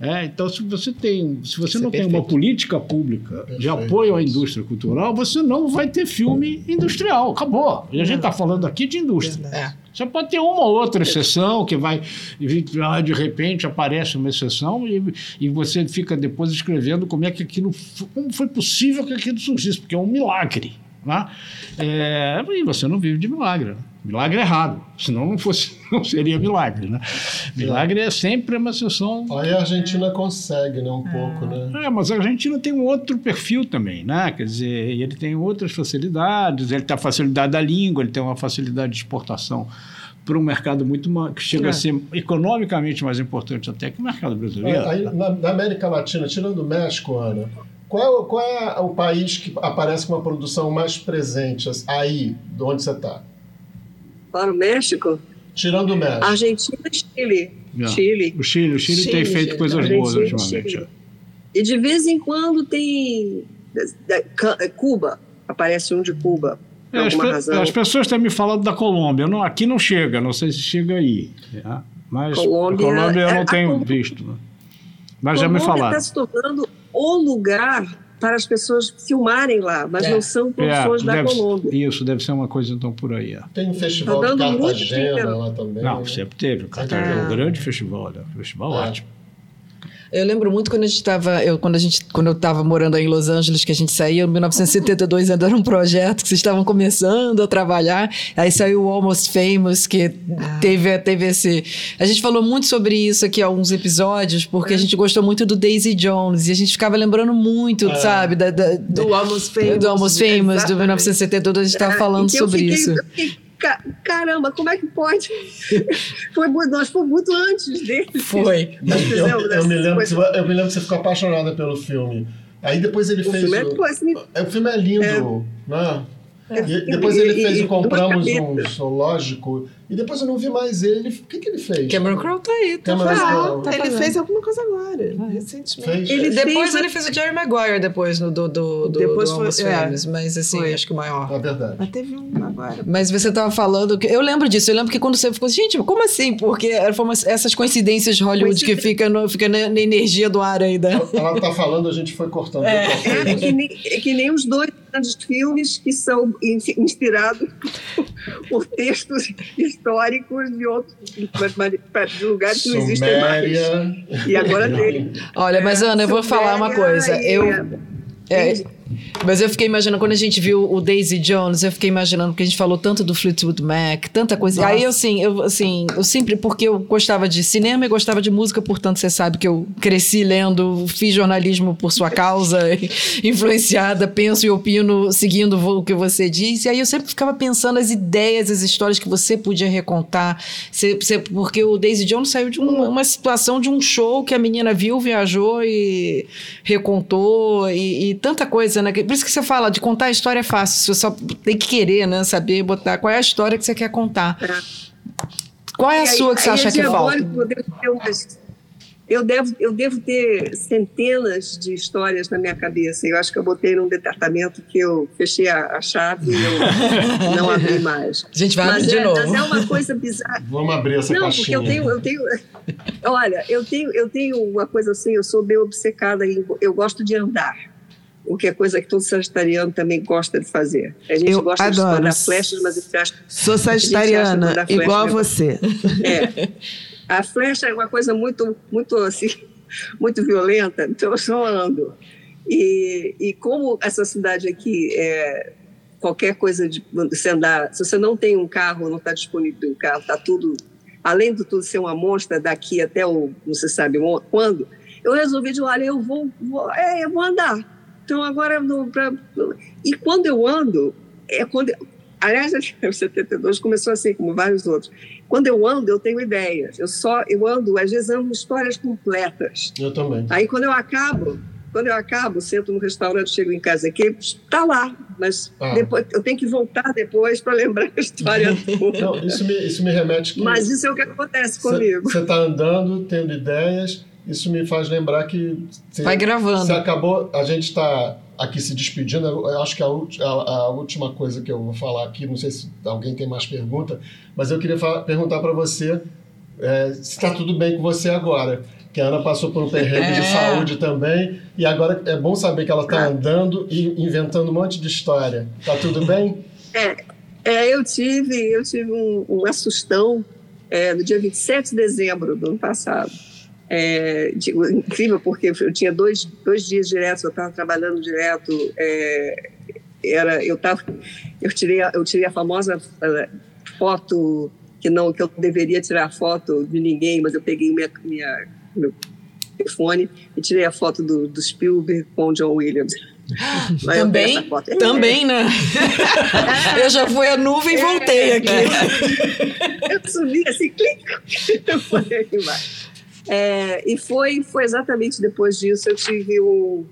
É, então, se você tem, se você Isso não é tem uma política pública perfeito. de apoio à indústria cultural, você não vai ter filme industrial. Acabou. E a gente está falando aqui de indústria. É. Você pode ter uma ou outra exceção que vai de repente aparece uma exceção e, e você fica depois escrevendo como é que aquilo como foi possível que aquilo surgisse porque é um milagre, né? É, e você não vive de milagre. Né? Milagre é errado, senão não fosse, não seria milagre, né? Milagre é sempre uma exceção. Aí a Argentina consegue, né, um é. pouco, né? É, mas a Argentina tem um outro perfil também, né? Quer dizer, ele tem outras facilidades, ele tem a facilidade da língua, ele tem uma facilidade de exportação para um mercado muito que chega é. a ser economicamente mais importante até que o mercado brasileiro. Aí, na, na América Latina, tirando o México, Ana, qual é, qual é o país que aparece com uma produção mais presente aí, de onde você está? Para o México. Tirando o México. Argentina e Chile. Não. Chile. O Chile, o Chile, Chile tem feito Chile. coisas Argentina boas ultimamente. E de vez em quando tem Cuba, aparece um de Cuba. É, as, as, pessoas têm me falado da Colômbia. Não, aqui não chega, não sei se chega aí. Tá? Mas Colômbia, Colômbia eu não é, tenho visto. Né? Mas Colômbia já me falaram. está se tornando o lugar para as pessoas filmarem lá, mas é. não são produções é, da Colômbia. Isso, deve ser uma coisa então por aí. É. Tem um festival tá de Cartagena lá também. Não, né? sempre teve. Cartagena é um grande festival, né? um festival é. ótimo. Eu lembro muito quando a gente estava, eu, quando a gente, quando eu estava morando aí em Los Angeles, que a gente saía, em 1972 ainda era um projeto que vocês estavam começando a trabalhar. Aí saiu o Almost Famous, que ah. teve, teve esse. A gente falou muito sobre isso aqui alguns episódios, porque é. a gente gostou muito do Daisy Jones e a gente ficava lembrando muito, é. sabe, da, da, do Almost Famous, do Almost Famous, do 1972 a gente estava é, falando sobre fiquei, isso. Eu fiquei caramba, como é que pode? foi, nós fomos muito antes dele. Foi. Eu, eu, me lembro que, eu me lembro que você ficou apaixonada pelo filme. Aí depois ele o fez. Filme é, o, assim, o filme é lindo, é, né? É, depois ele fez e, o Compramos um Zoológico e depois eu não vi mais ele. O que, que ele fez? Cameron Crowe tá aí. Tá Cameron tá, ele fez alguma coisa agora, recentemente. Fez? Ele, depois ele fez o Jerry Maguire depois no, do, do, do, depois do foi, é, mas assim, foi. acho que o maior. É verdade. Mas teve um agora. Mas você tava falando... que Eu lembro disso. Eu lembro que quando você ficou... Gente, como assim? Porque foram essas coincidências de Hollywood que fica, no, fica na, na, energia do ar ainda. Ela tá falando, a gente foi cortando. É, é que, nem, é que nem os dois grandes filmes que são inspirados por textos históricos de outros de lugares que não existem mais. E agora tem. Olha, mas Ana, eu vou falar uma coisa. Eu. É, mas eu fiquei imaginando, quando a gente viu o Daisy Jones, eu fiquei imaginando, porque a gente falou tanto do Fleetwood Mac, tanta coisa. Nossa. Aí, assim, eu, assim, eu sempre, porque eu gostava de cinema e gostava de música, portanto, você sabe que eu cresci lendo, fiz jornalismo por sua causa, influenciada, penso e opino seguindo o que você disse. E aí eu sempre ficava pensando as ideias, as histórias que você podia recontar. Você, você, porque o Daisy Jones saiu de uma, uma, situação de um show que a menina viu, viajou e recontou, e, e tanta coisa, né? Por isso que você fala, de contar a história é fácil, você só tem que querer, né? Saber botar qual é a história que você quer contar. Qual é a sua que você acha que falta? Eu devo, eu devo ter centenas de histórias na minha cabeça. Eu acho que eu botei num departamento que eu fechei a, a chave e eu não abri mais. A gente vai mas abrir é, de novo. Mas é uma coisa bizarra. Vamos abrir essa não, caixinha. Não, porque eu tenho, eu tenho... Olha, eu tenho, eu tenho uma coisa assim, eu sou bem obcecada, em, eu gosto de andar o que é coisa que todo sagitariano também gosta de fazer. A gente eu gosta adoro. de mandar flechas, mas a gente acha, Sou sagitariana, a igual a você. É. A flecha é uma coisa muito, muito assim, muito violenta, então eu só ando. E, e como essa cidade aqui é qualquer coisa de você andar, se você não tem um carro, não está disponível um carro, está tudo, além de tudo ser uma monstra daqui até o, não se sabe quando, eu resolvi de olha, eu vou, vou é, eu vou andar então, agora, no, pra, e quando eu ando, é quando. Aliás, o 72 começou assim, como vários outros. Quando eu ando, eu tenho ideias. Eu só eu ando, às vezes ando histórias completas. Eu também. Aí quando eu acabo, quando eu acabo, sento no restaurante, chego em casa aqui, está lá, mas ah. depois eu tenho que voltar depois para lembrar a história toda. Não, isso me, isso me remete que. Mas isso é o que acontece comigo. Você está andando, tendo ideias, isso me faz lembrar que. Você, Vai gravando. Você acabou. A gente está aqui se despedindo. Eu acho que a, a, a, última coisa que eu vou falar aqui, não sei se alguém tem mais pergunta, mas eu queria falar, perguntar para você é, se está tudo bem com você agora. Que a Ana passou por um perrengue é. de saúde também, e agora é bom saber que ela está andando e inventando um monte de história. Está tudo bem? É, é, eu tive, eu tive um, um assustão é, no dia 27 de dezembro do ano passado. É, digo, incrível, porque eu tinha dois, dois dias diretos, eu estava trabalhando direto. É, era, eu, tava, eu, tirei, eu tirei a famosa é, foto que não que eu deveria tirar foto de ninguém, mas eu peguei minha, minha, meu telefone e tirei a foto do, do Spielberg com o John Williams. também, é. também, né? eu já fui a nuvem e voltei aqui. eu subi assim, clique, eu aqui embaixo. É, e foi, foi exatamente depois disso eu tive um,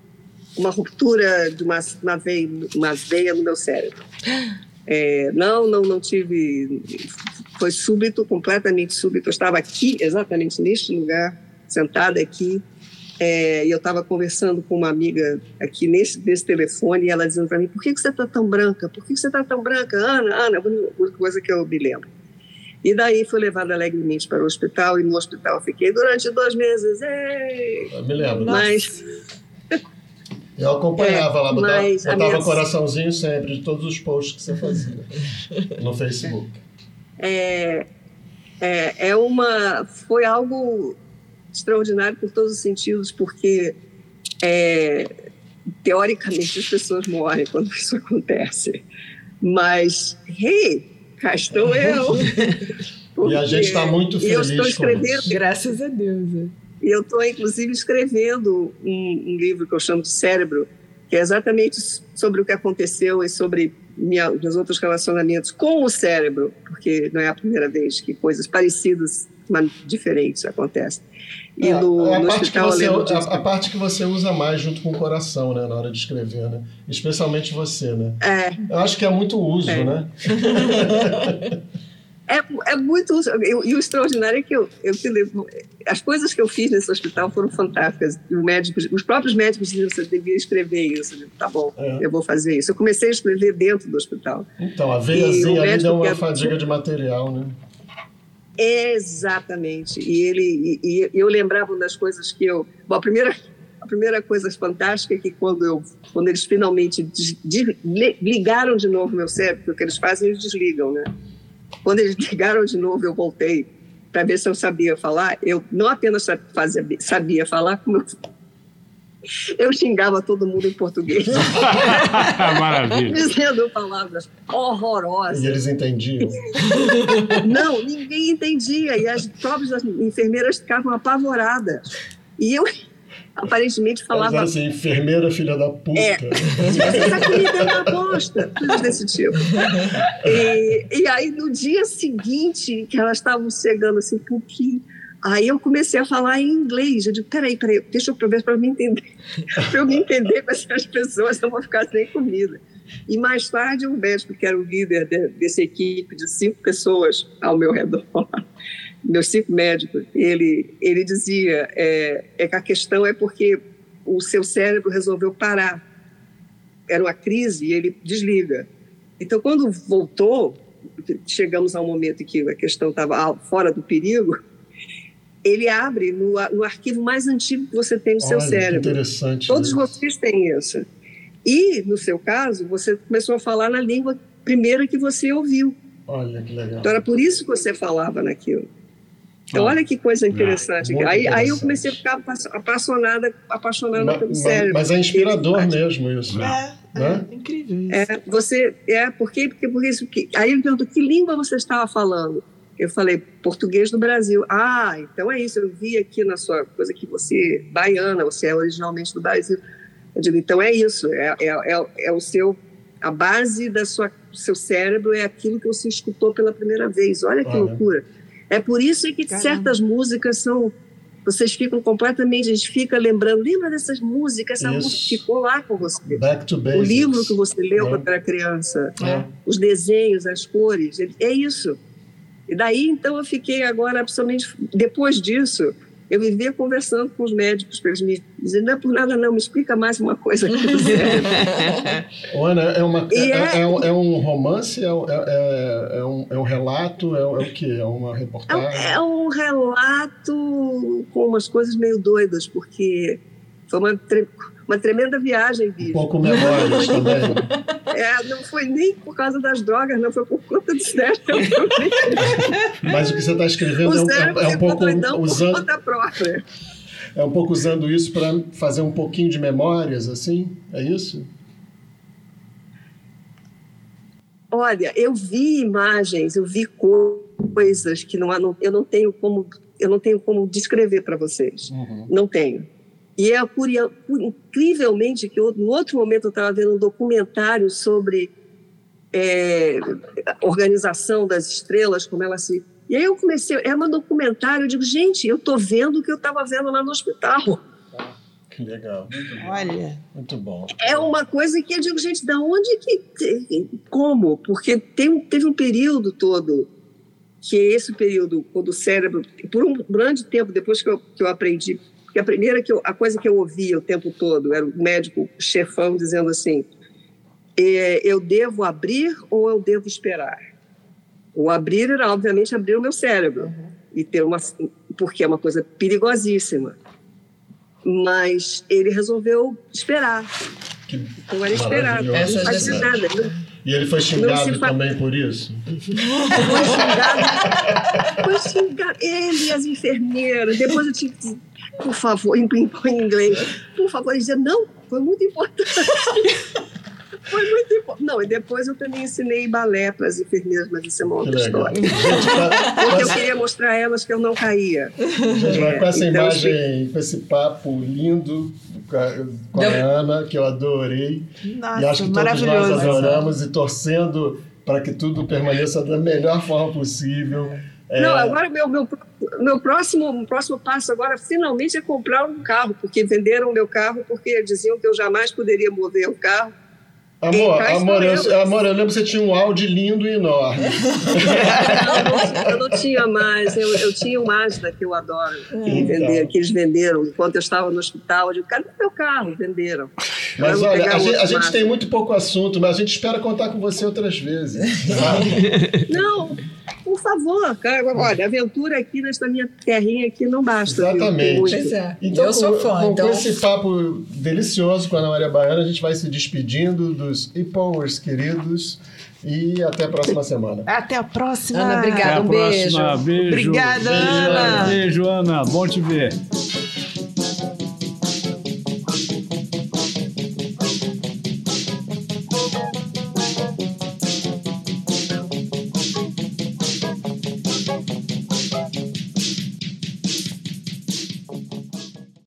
uma ruptura de uma, uma, veia, uma veia no meu cérebro. É, não, não, não tive. Foi súbito, completamente súbito. Eu estava aqui, exatamente neste lugar, sentada aqui, é, e eu estava conversando com uma amiga aqui nesse, nesse telefone, e ela dizendo para mim: por que, que você está tão branca? Por que, que você está tão branca? Ana, Ana, uma coisa que eu me lembro. E daí fui levada alegremente para o hospital e no hospital fiquei durante dois meses. Ei! Eu me lembro. Mas, Eu acompanhava é, lá, botava, botava minha... coraçãozinho sempre de todos os posts que você fazia no Facebook. É, é, é uma. Foi algo extraordinário por todos os sentidos, porque é, teoricamente as pessoas morrem quando isso acontece. Mas, hey, cá estou eu. e a gente está muito feliz. Eu estou escrevendo. Graças a Deus. É. E eu estou, inclusive, escrevendo um, um, livro que eu chamo de Cérebro, que é exatamente sobre o que aconteceu e sobre minha, meus outros relacionamentos com o cérebro, porque não é a primeira vez que coisas parecidas, mas diferentes acontecem. E é, no, a, no parte que você, a, a, parte que você usa mais junto com o coração, né, na hora de escrever, né? Especialmente você, né? É. Eu acho que é muito uso, é. né? É, é muito. Eu, e o extraordinário é que eu, eu as coisas que eu fiz nesse hospital foram fantásticas. Médico, os próprios médicos diziam: você devia escrever isso. Eu digo, tá bom, é. eu vou fazer isso. Eu comecei a escrever dentro do hospital. Então, a veiazinha ali deu uma fadiga de material, né? Exatamente. E ele e, e, eu lembrava das coisas que eu. Bom, a primeira, a primeira coisa fantástica é que quando, eu, quando eles finalmente des, des, ligaram de novo meu cérebro, o que eles fazem, eles desligam, né? Quando eles ligaram de novo, eu voltei para ver se eu sabia falar. Eu não apenas fazia, sabia falar, como eu, eu xingava todo mundo em português. Maravilha. Dizendo palavras horrorosas. E eles entendiam? Não, ninguém entendia. E as próprias enfermeiras ficavam apavoradas. E eu, aparentemente falava. assim, enfermeira filha da puta. É, essa comida é uma bosta, coisas desse tipo. E, e aí no dia seguinte, que elas estavam chegando assim, um pouquinho. Aí eu comecei a falar em inglês. Eu digo, peraí, peraí, deixa eu ver para me entender. para eu me entender com essas pessoas, eu vou ficar sem comida. E mais tarde, um médico que era o líder de, dessa equipe de cinco pessoas ao meu redor, meus cinco médicos, ele, ele dizia é, é que a questão é porque o seu cérebro resolveu parar. Era uma crise e ele desliga. Então, quando voltou, chegamos a um momento em que a questão estava fora do perigo, ele abre no, no, arquivo mais antigo que você tem no Olha, seu cérebro. Interessante. Todos né? vocês têm isso. E, no seu caso, você começou a falar na língua primeira que você ouviu. Olha que legal. Então era por isso que você falava naquilo. Então, olha que coisa ah, interessante. aí, interessante. aí eu comecei a ficar apaixonada, apaixonada mas, pelo cérebro. Mas é inspirador mesmo isso. É, né? é, é incrível isso. É, você, é, porque, porque, porque isso, que, aí ele perguntou, que língua você estava falando? Eu falei, português do Brasil. Ah, então é isso, eu vi aqui na sua coisa que você, baiana, você é originalmente do Brasil. Eu digo, então é isso, é, é, é, é o seu, a base da sua, seu cérebro é aquilo que você escutou pela primeira vez. Olha que loucura. É por isso que Caramba. certas músicas são. Vocês ficam completamente. A gente fica lembrando. Lembra dessas músicas? Essa isso. música ficou lá com você. Back to basics. O livro que você leu é. quando era criança. É. Os desenhos, as cores. É isso. E daí, então, eu fiquei agora, absolutamente. Depois disso, eu vivia conversando com os médicos para eles me dizerem, não é por nada não, me explica mais uma coisa do cérebro. Ana, é, uma, é, é, é, é, um romance, é, é, é, um, é um relato, é, o que? É uma reportagem? É, um relato com umas coisas meio doidas, porque foi uma uma tremenda viagem, bicho. Um pouco memórias também. É, não foi nem por causa das drogas, não, foi por conta do cérebro. Mas o que você está escrevendo o é, um, é um pouco usando... Por conta própria. É um pouco usando isso para fazer um pouquinho de memórias, assim? É isso? Olha, eu vi imagens, eu vi coisas que não, eu não tenho como eu não tenho como descrever para vocês. Uhum. Não tenho. E é curio, incrivelmente que no outro momento eu estava vendo um documentário sobre é, a organização das estrelas, como ela se. E aí eu comecei, é um documentário, eu digo, gente, eu estou vendo o que eu estava vendo lá no hospital. Ah, que legal. Olha. Muito bom. É uma coisa que eu digo, gente, da onde que. Como? Porque tem, teve um período todo, que é esse período, quando o cérebro, por um grande tempo, depois que eu, que eu aprendi porque a primeira que eu, a coisa que eu ouvia o tempo todo era o médico chefão dizendo assim: é, eu devo abrir ou eu devo esperar? O abrir era obviamente abrir o meu cérebro uhum. e ter uma porque é uma coisa perigosíssima. mas ele resolveu esperar. Que então era esperado. Essa não fazia nada. E ele foi xingado também por isso? Foi xingado. Foi xingado. Ele e as enfermeiras. Depois eu tive que por favor, em, em inglês, por favor, ele dizia, não, foi muito importante. Foi muito importante. Não, e depois eu também ensinei balé para as enfermeiras, mas isso é uma outra história. Gente, Porque eu queria mostrar a elas que eu não caía. Gente, com essa então, imagem, com esse papo lindo com a Ana, que eu adorei. Nossa, e acho que todos nós adoramos e torcendo para que tudo permaneça da melhor forma possível. É... Não, agora meu, meu, meu próximo, próximo passo agora finalmente é comprar um carro, porque venderam o meu carro porque diziam que eu jamais poderia mover o carro Amor, amor, eu, amor, eu lembro que você tinha um Audi lindo e enorme. não, eu não tinha mais. Eu, eu tinha um Mazda que eu adoro, que, então. vender, que eles venderam. Enquanto eu estava no hospital, eu digo, cadê meu carro? Venderam. Mas olha, a gente, a gente tem muito pouco assunto, mas a gente espera contar com você outras vezes. não, por favor, cara, olha, aventura aqui nesta minha terrinha aqui não basta. Exatamente. Pois é. Então, eu sou fã. Com, então... com esse papo delicioso com a Ana Maria Baiana, a gente vai se despedindo dos e-powers queridos. E até a próxima semana. Até a próxima. Ana, obrigada. Um beijo. beijo. beijo. Obrigada, Ana. Beijo, Ana. Bom te ver.